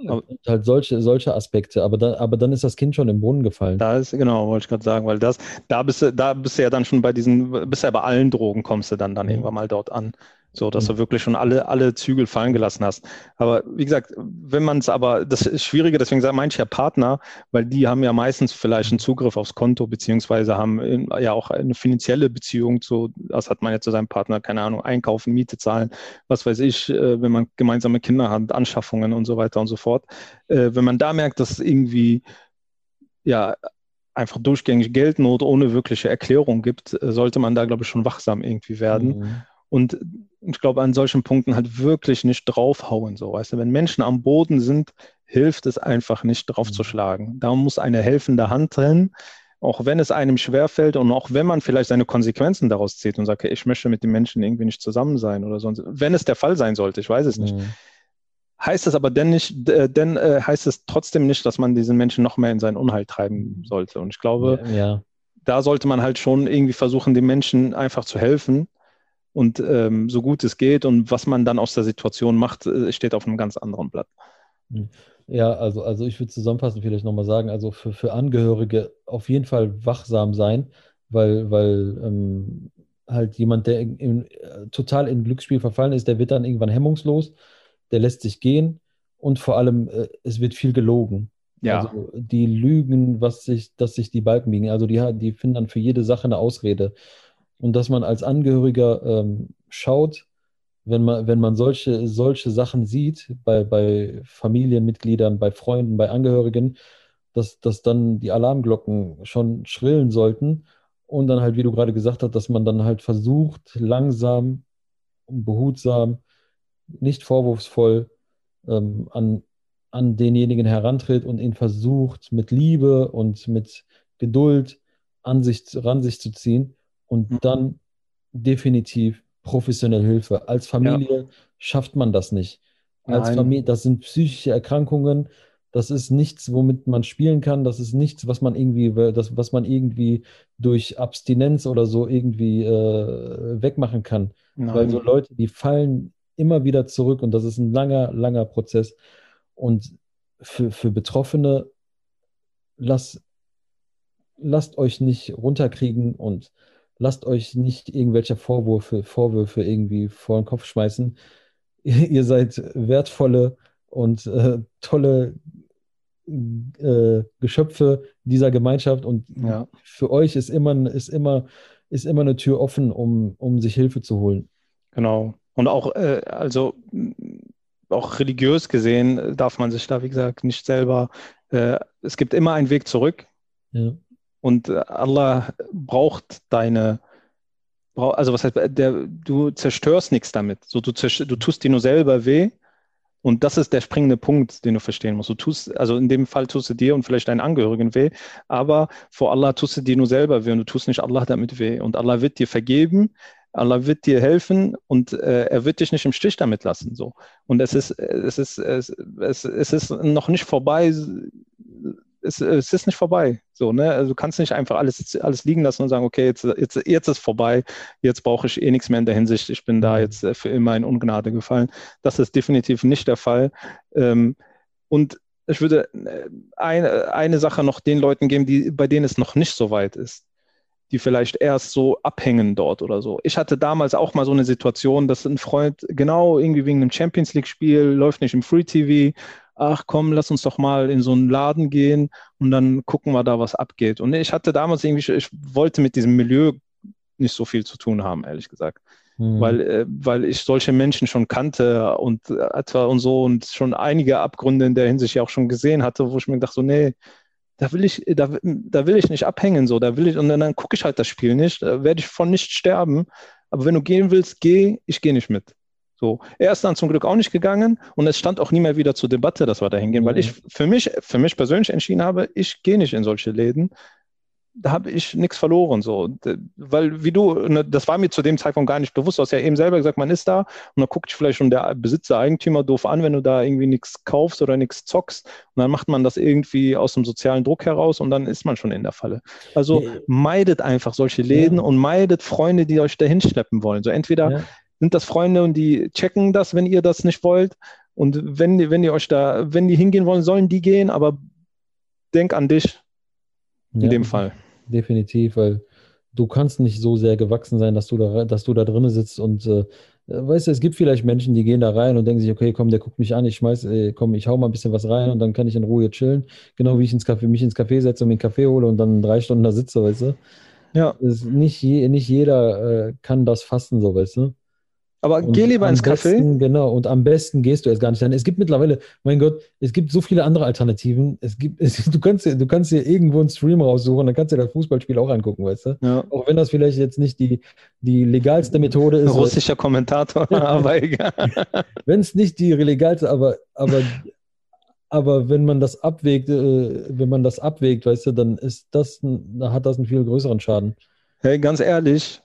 S1: halt solche, solche Aspekte, aber, da, aber dann ist das Kind schon im Brunnen gefallen.
S2: Da ist, genau, wollte ich gerade sagen, weil das, da bist du, da bist du ja dann schon bei diesen, bist ja bei allen Drogen kommst du dann, dann mhm. irgendwann mal dort an. So, dass mhm. du wirklich schon alle, alle Zügel fallen gelassen hast. Aber wie gesagt, wenn man es aber, das ist schwieriger, deswegen ich ja Partner, weil die haben ja meistens vielleicht einen Zugriff aufs Konto, beziehungsweise haben ja auch eine finanzielle Beziehung zu, das hat man ja zu seinem Partner, keine Ahnung, einkaufen, Miete zahlen, was weiß ich, äh, wenn man gemeinsame Kinder hat, Anschaffungen und so weiter und so fort. Äh, wenn man da merkt, dass es irgendwie, ja, einfach durchgängig Geldnot ohne wirkliche Erklärung gibt, äh, sollte man da, glaube ich, schon wachsam irgendwie werden. Mhm. Und ich glaube, an solchen Punkten halt wirklich nicht draufhauen. So, weißt du, wenn Menschen am Boden sind, hilft es einfach nicht draufzuschlagen. Mhm. Da muss eine helfende Hand drin, auch wenn es einem schwerfällt und auch wenn man vielleicht seine Konsequenzen daraus zieht und sagt, okay, ich möchte mit den Menschen irgendwie nicht zusammen sein oder sonst, wenn es der Fall sein sollte, ich weiß es nicht. Mhm. Heißt es aber denn nicht, äh, denn äh, heißt es trotzdem nicht, dass man diesen Menschen noch mehr in seinen Unheil treiben sollte. Und ich glaube,
S1: ja, ja.
S2: da sollte man halt schon irgendwie versuchen, den Menschen einfach zu helfen und ähm, so gut es geht. Und was man dann aus der Situation macht, äh, steht auf einem ganz anderen Blatt.
S1: Mhm. Ja, also, also ich würde zusammenfassend vielleicht nochmal sagen, also für, für Angehörige auf jeden Fall wachsam sein, weil, weil ähm, halt jemand, der in, in, äh, total in Glücksspiel verfallen ist, der wird dann irgendwann hemmungslos, der lässt sich gehen und vor allem, äh, es wird viel gelogen.
S2: Ja.
S1: Also die lügen, was sich, dass sich die Balken biegen. Also die, die finden dann für jede Sache eine Ausrede. Und dass man als Angehöriger ähm, schaut, wenn man, wenn man solche, solche Sachen sieht, bei, bei Familienmitgliedern, bei Freunden, bei Angehörigen, dass, dass dann die Alarmglocken schon schrillen sollten und dann halt, wie du gerade gesagt hast, dass man dann halt versucht, langsam, behutsam, nicht vorwurfsvoll ähm, an, an denjenigen herantritt und ihn versucht, mit Liebe und mit Geduld an sich, ran sich zu ziehen und mhm. dann definitiv professionelle Hilfe. Als Familie ja. schafft man das nicht. Als Nein. Familie, das sind psychische Erkrankungen. Das ist nichts, womit man spielen kann. Das ist nichts, was man irgendwie, das, was man irgendwie durch Abstinenz oder so irgendwie äh, wegmachen kann. Nein. Weil so Leute, die fallen immer wieder zurück und das ist ein langer, langer Prozess. Und für, für Betroffene, lass, lasst euch nicht runterkriegen und lasst euch nicht irgendwelche Vorwürfe, Vorwürfe irgendwie vor den Kopf schmeißen. Ihr seid wertvolle und äh, tolle äh, Geschöpfe dieser Gemeinschaft und ja. für euch ist immer, ist, immer, ist immer eine Tür offen, um, um sich Hilfe zu holen.
S2: Genau. Und auch, äh, also auch religiös gesehen darf man sich da, wie gesagt, nicht selber, äh, es gibt immer einen Weg zurück. Ja. Und äh, Allah braucht deine, also was heißt, der, du zerstörst nichts damit. So, du, du tust dir nur selber weh. Und das ist der springende Punkt, den du verstehen musst. Du tust, also in dem Fall tust du dir und vielleicht deinen Angehörigen weh, aber vor Allah tust du dir nur selber weh und du tust nicht Allah damit weh. Und Allah wird dir vergeben, Allah wird dir helfen und äh, er wird dich nicht im Stich damit lassen. So. Und es ist, es ist, es, es, es ist noch nicht vorbei, es, es, ist nicht vorbei. So, ne? Also du kannst nicht einfach alles, alles liegen lassen und sagen, okay, jetzt, jetzt, jetzt ist vorbei, jetzt brauche ich eh nichts mehr in der Hinsicht, ich bin da mhm. jetzt äh, für immer in Ungnade gefallen. Das ist definitiv nicht der Fall. Ähm, und ich würde äh, eine, eine Sache noch den Leuten geben, die, bei denen es noch nicht so weit ist, die vielleicht erst so abhängen dort oder so. Ich hatte damals auch mal so eine Situation, dass ein Freund genau irgendwie wegen einem Champions League-Spiel läuft nicht im Free TV ach komm, lass uns doch mal in so einen Laden gehen und dann gucken wir da, was abgeht. Und ich hatte damals irgendwie, ich wollte mit diesem Milieu nicht so viel zu tun haben, ehrlich gesagt. Mhm. Weil, äh, weil ich solche Menschen schon kannte und etwa und so und schon einige Abgründe in der Hinsicht ja auch schon gesehen hatte, wo ich mir dachte, so, nee, da will ich, da, da will ich nicht abhängen, so, da will ich, und dann, dann gucke ich halt das Spiel nicht, da werde ich von nicht sterben. Aber wenn du gehen willst, geh, ich gehe nicht mit. So, er ist dann zum Glück auch nicht gegangen und es stand auch nie mehr wieder zur Debatte, dass wir da hingehen, mhm. weil ich für mich, für mich persönlich entschieden habe, ich gehe nicht in solche Läden. Da habe ich nichts verloren, so. Weil, wie du, ne, das war mir zu dem Zeitpunkt gar nicht bewusst. Du hast ja eben selber gesagt, man ist da und dann guckt sich vielleicht schon der Besitzer, Eigentümer doof an, wenn du da irgendwie nichts kaufst oder nichts zockst. Und dann macht man das irgendwie aus dem sozialen Druck heraus und dann ist man schon in der Falle. Also meidet einfach solche Läden ja. und meidet Freunde, die euch dahin schleppen wollen. So entweder ja sind das Freunde und die checken das, wenn ihr das nicht wollt. Und wenn, wenn ihr euch da, wenn die hingehen wollen, sollen die gehen, aber denk an dich in ja, dem Fall.
S1: Definitiv, weil du kannst nicht so sehr gewachsen sein, dass du da, dass du da drin sitzt und äh, weißt du, es gibt vielleicht Menschen, die gehen da rein und denken sich, okay, komm, der guckt mich an, ich schmeiß, äh, komm, ich hau mal ein bisschen was rein und dann kann ich in Ruhe chillen. Genau wie ich ins Café, mich ins Café setze und mir einen Kaffee hole und dann drei Stunden da sitze, weißt du? Ja. nicht, je, nicht jeder äh, kann das fassen, so, weißt du?
S2: Aber und geh lieber ins Café.
S1: Genau, und am besten gehst du erst gar nicht hin. Es gibt mittlerweile, mein Gott, es gibt so viele andere Alternativen. Es gibt, es, du, kannst, du kannst dir irgendwo einen Stream raussuchen, dann kannst du dir das Fußballspiel auch angucken, weißt du? Ja. Auch wenn das vielleicht jetzt nicht die, die legalste Methode ist.
S2: Russischer Kommentator, aber
S1: egal. wenn es nicht die legalste, aber, aber aber wenn man das abwägt, äh, wenn man das abwägt, weißt du, dann ist das, da hat das einen viel größeren Schaden.
S2: Hey, ganz ehrlich,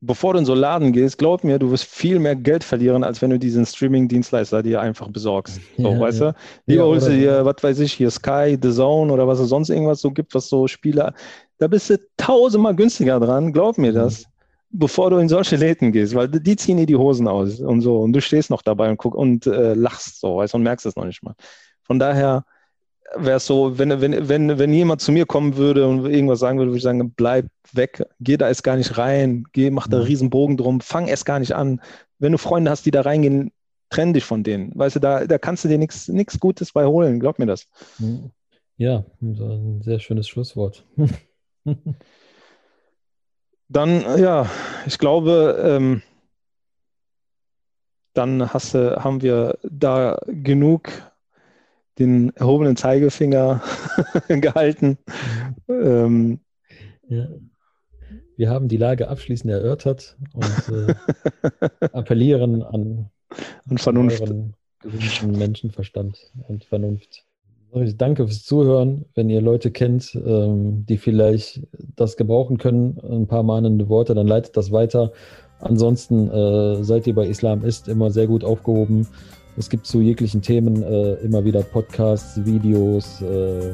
S2: bevor du in so einen Laden gehst, glaub mir, du wirst viel mehr Geld verlieren, als wenn du diesen Streaming-Dienstleister dir einfach besorgst. So, ja, weißt ja. du? Lieber ja, holst du dir, was weiß ich, hier Sky, The Zone oder was es sonst irgendwas so gibt, was so Spiele, da bist du tausendmal günstiger dran, glaub mir das. Mhm bevor du in solche Läden gehst, weil die ziehen dir die Hosen aus und so und du stehst noch dabei und guck und äh, lachst so, weißt und merkst es noch nicht mal. Von daher wäre es so, wenn, wenn, wenn, wenn jemand zu mir kommen würde und irgendwas sagen würde, würde ich sagen, bleib weg, geh da erst gar nicht rein, geh, mach da einen mhm. riesen Bogen drum, fang erst gar nicht an. Wenn du Freunde hast, die da reingehen, trenn dich von denen. Weißt du, da, da kannst du dir nichts Gutes bei holen, glaub mir das.
S1: Mhm. Ja, ein sehr schönes Schlusswort.
S2: Dann, ja, ich glaube, ähm, dann hast, haben wir da genug den erhobenen Zeigefinger gehalten. Ähm,
S1: ja. Wir haben die Lage abschließend erörtert und äh, appellieren an,
S2: an Vernunft.
S1: gewünschten Menschenverstand und Vernunft. Danke fürs Zuhören. Wenn ihr Leute kennt, ähm, die vielleicht das gebrauchen können, ein paar mahnende Worte, dann leitet das weiter. Ansonsten äh, seid ihr bei Islam ist immer sehr gut aufgehoben. Es gibt zu jeglichen Themen äh, immer wieder Podcasts, Videos. Äh,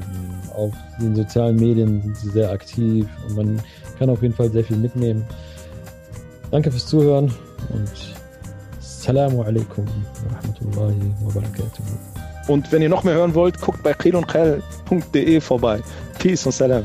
S1: auf den sozialen Medien sind sie sehr aktiv und man kann auf jeden Fall sehr viel mitnehmen. Danke fürs Zuhören und Assalamu alaikum wa rahmatullahi wa barakatuh.
S2: Und wenn ihr noch mehr hören wollt, guckt bei qilundkhel.de vorbei. Peace und Salam.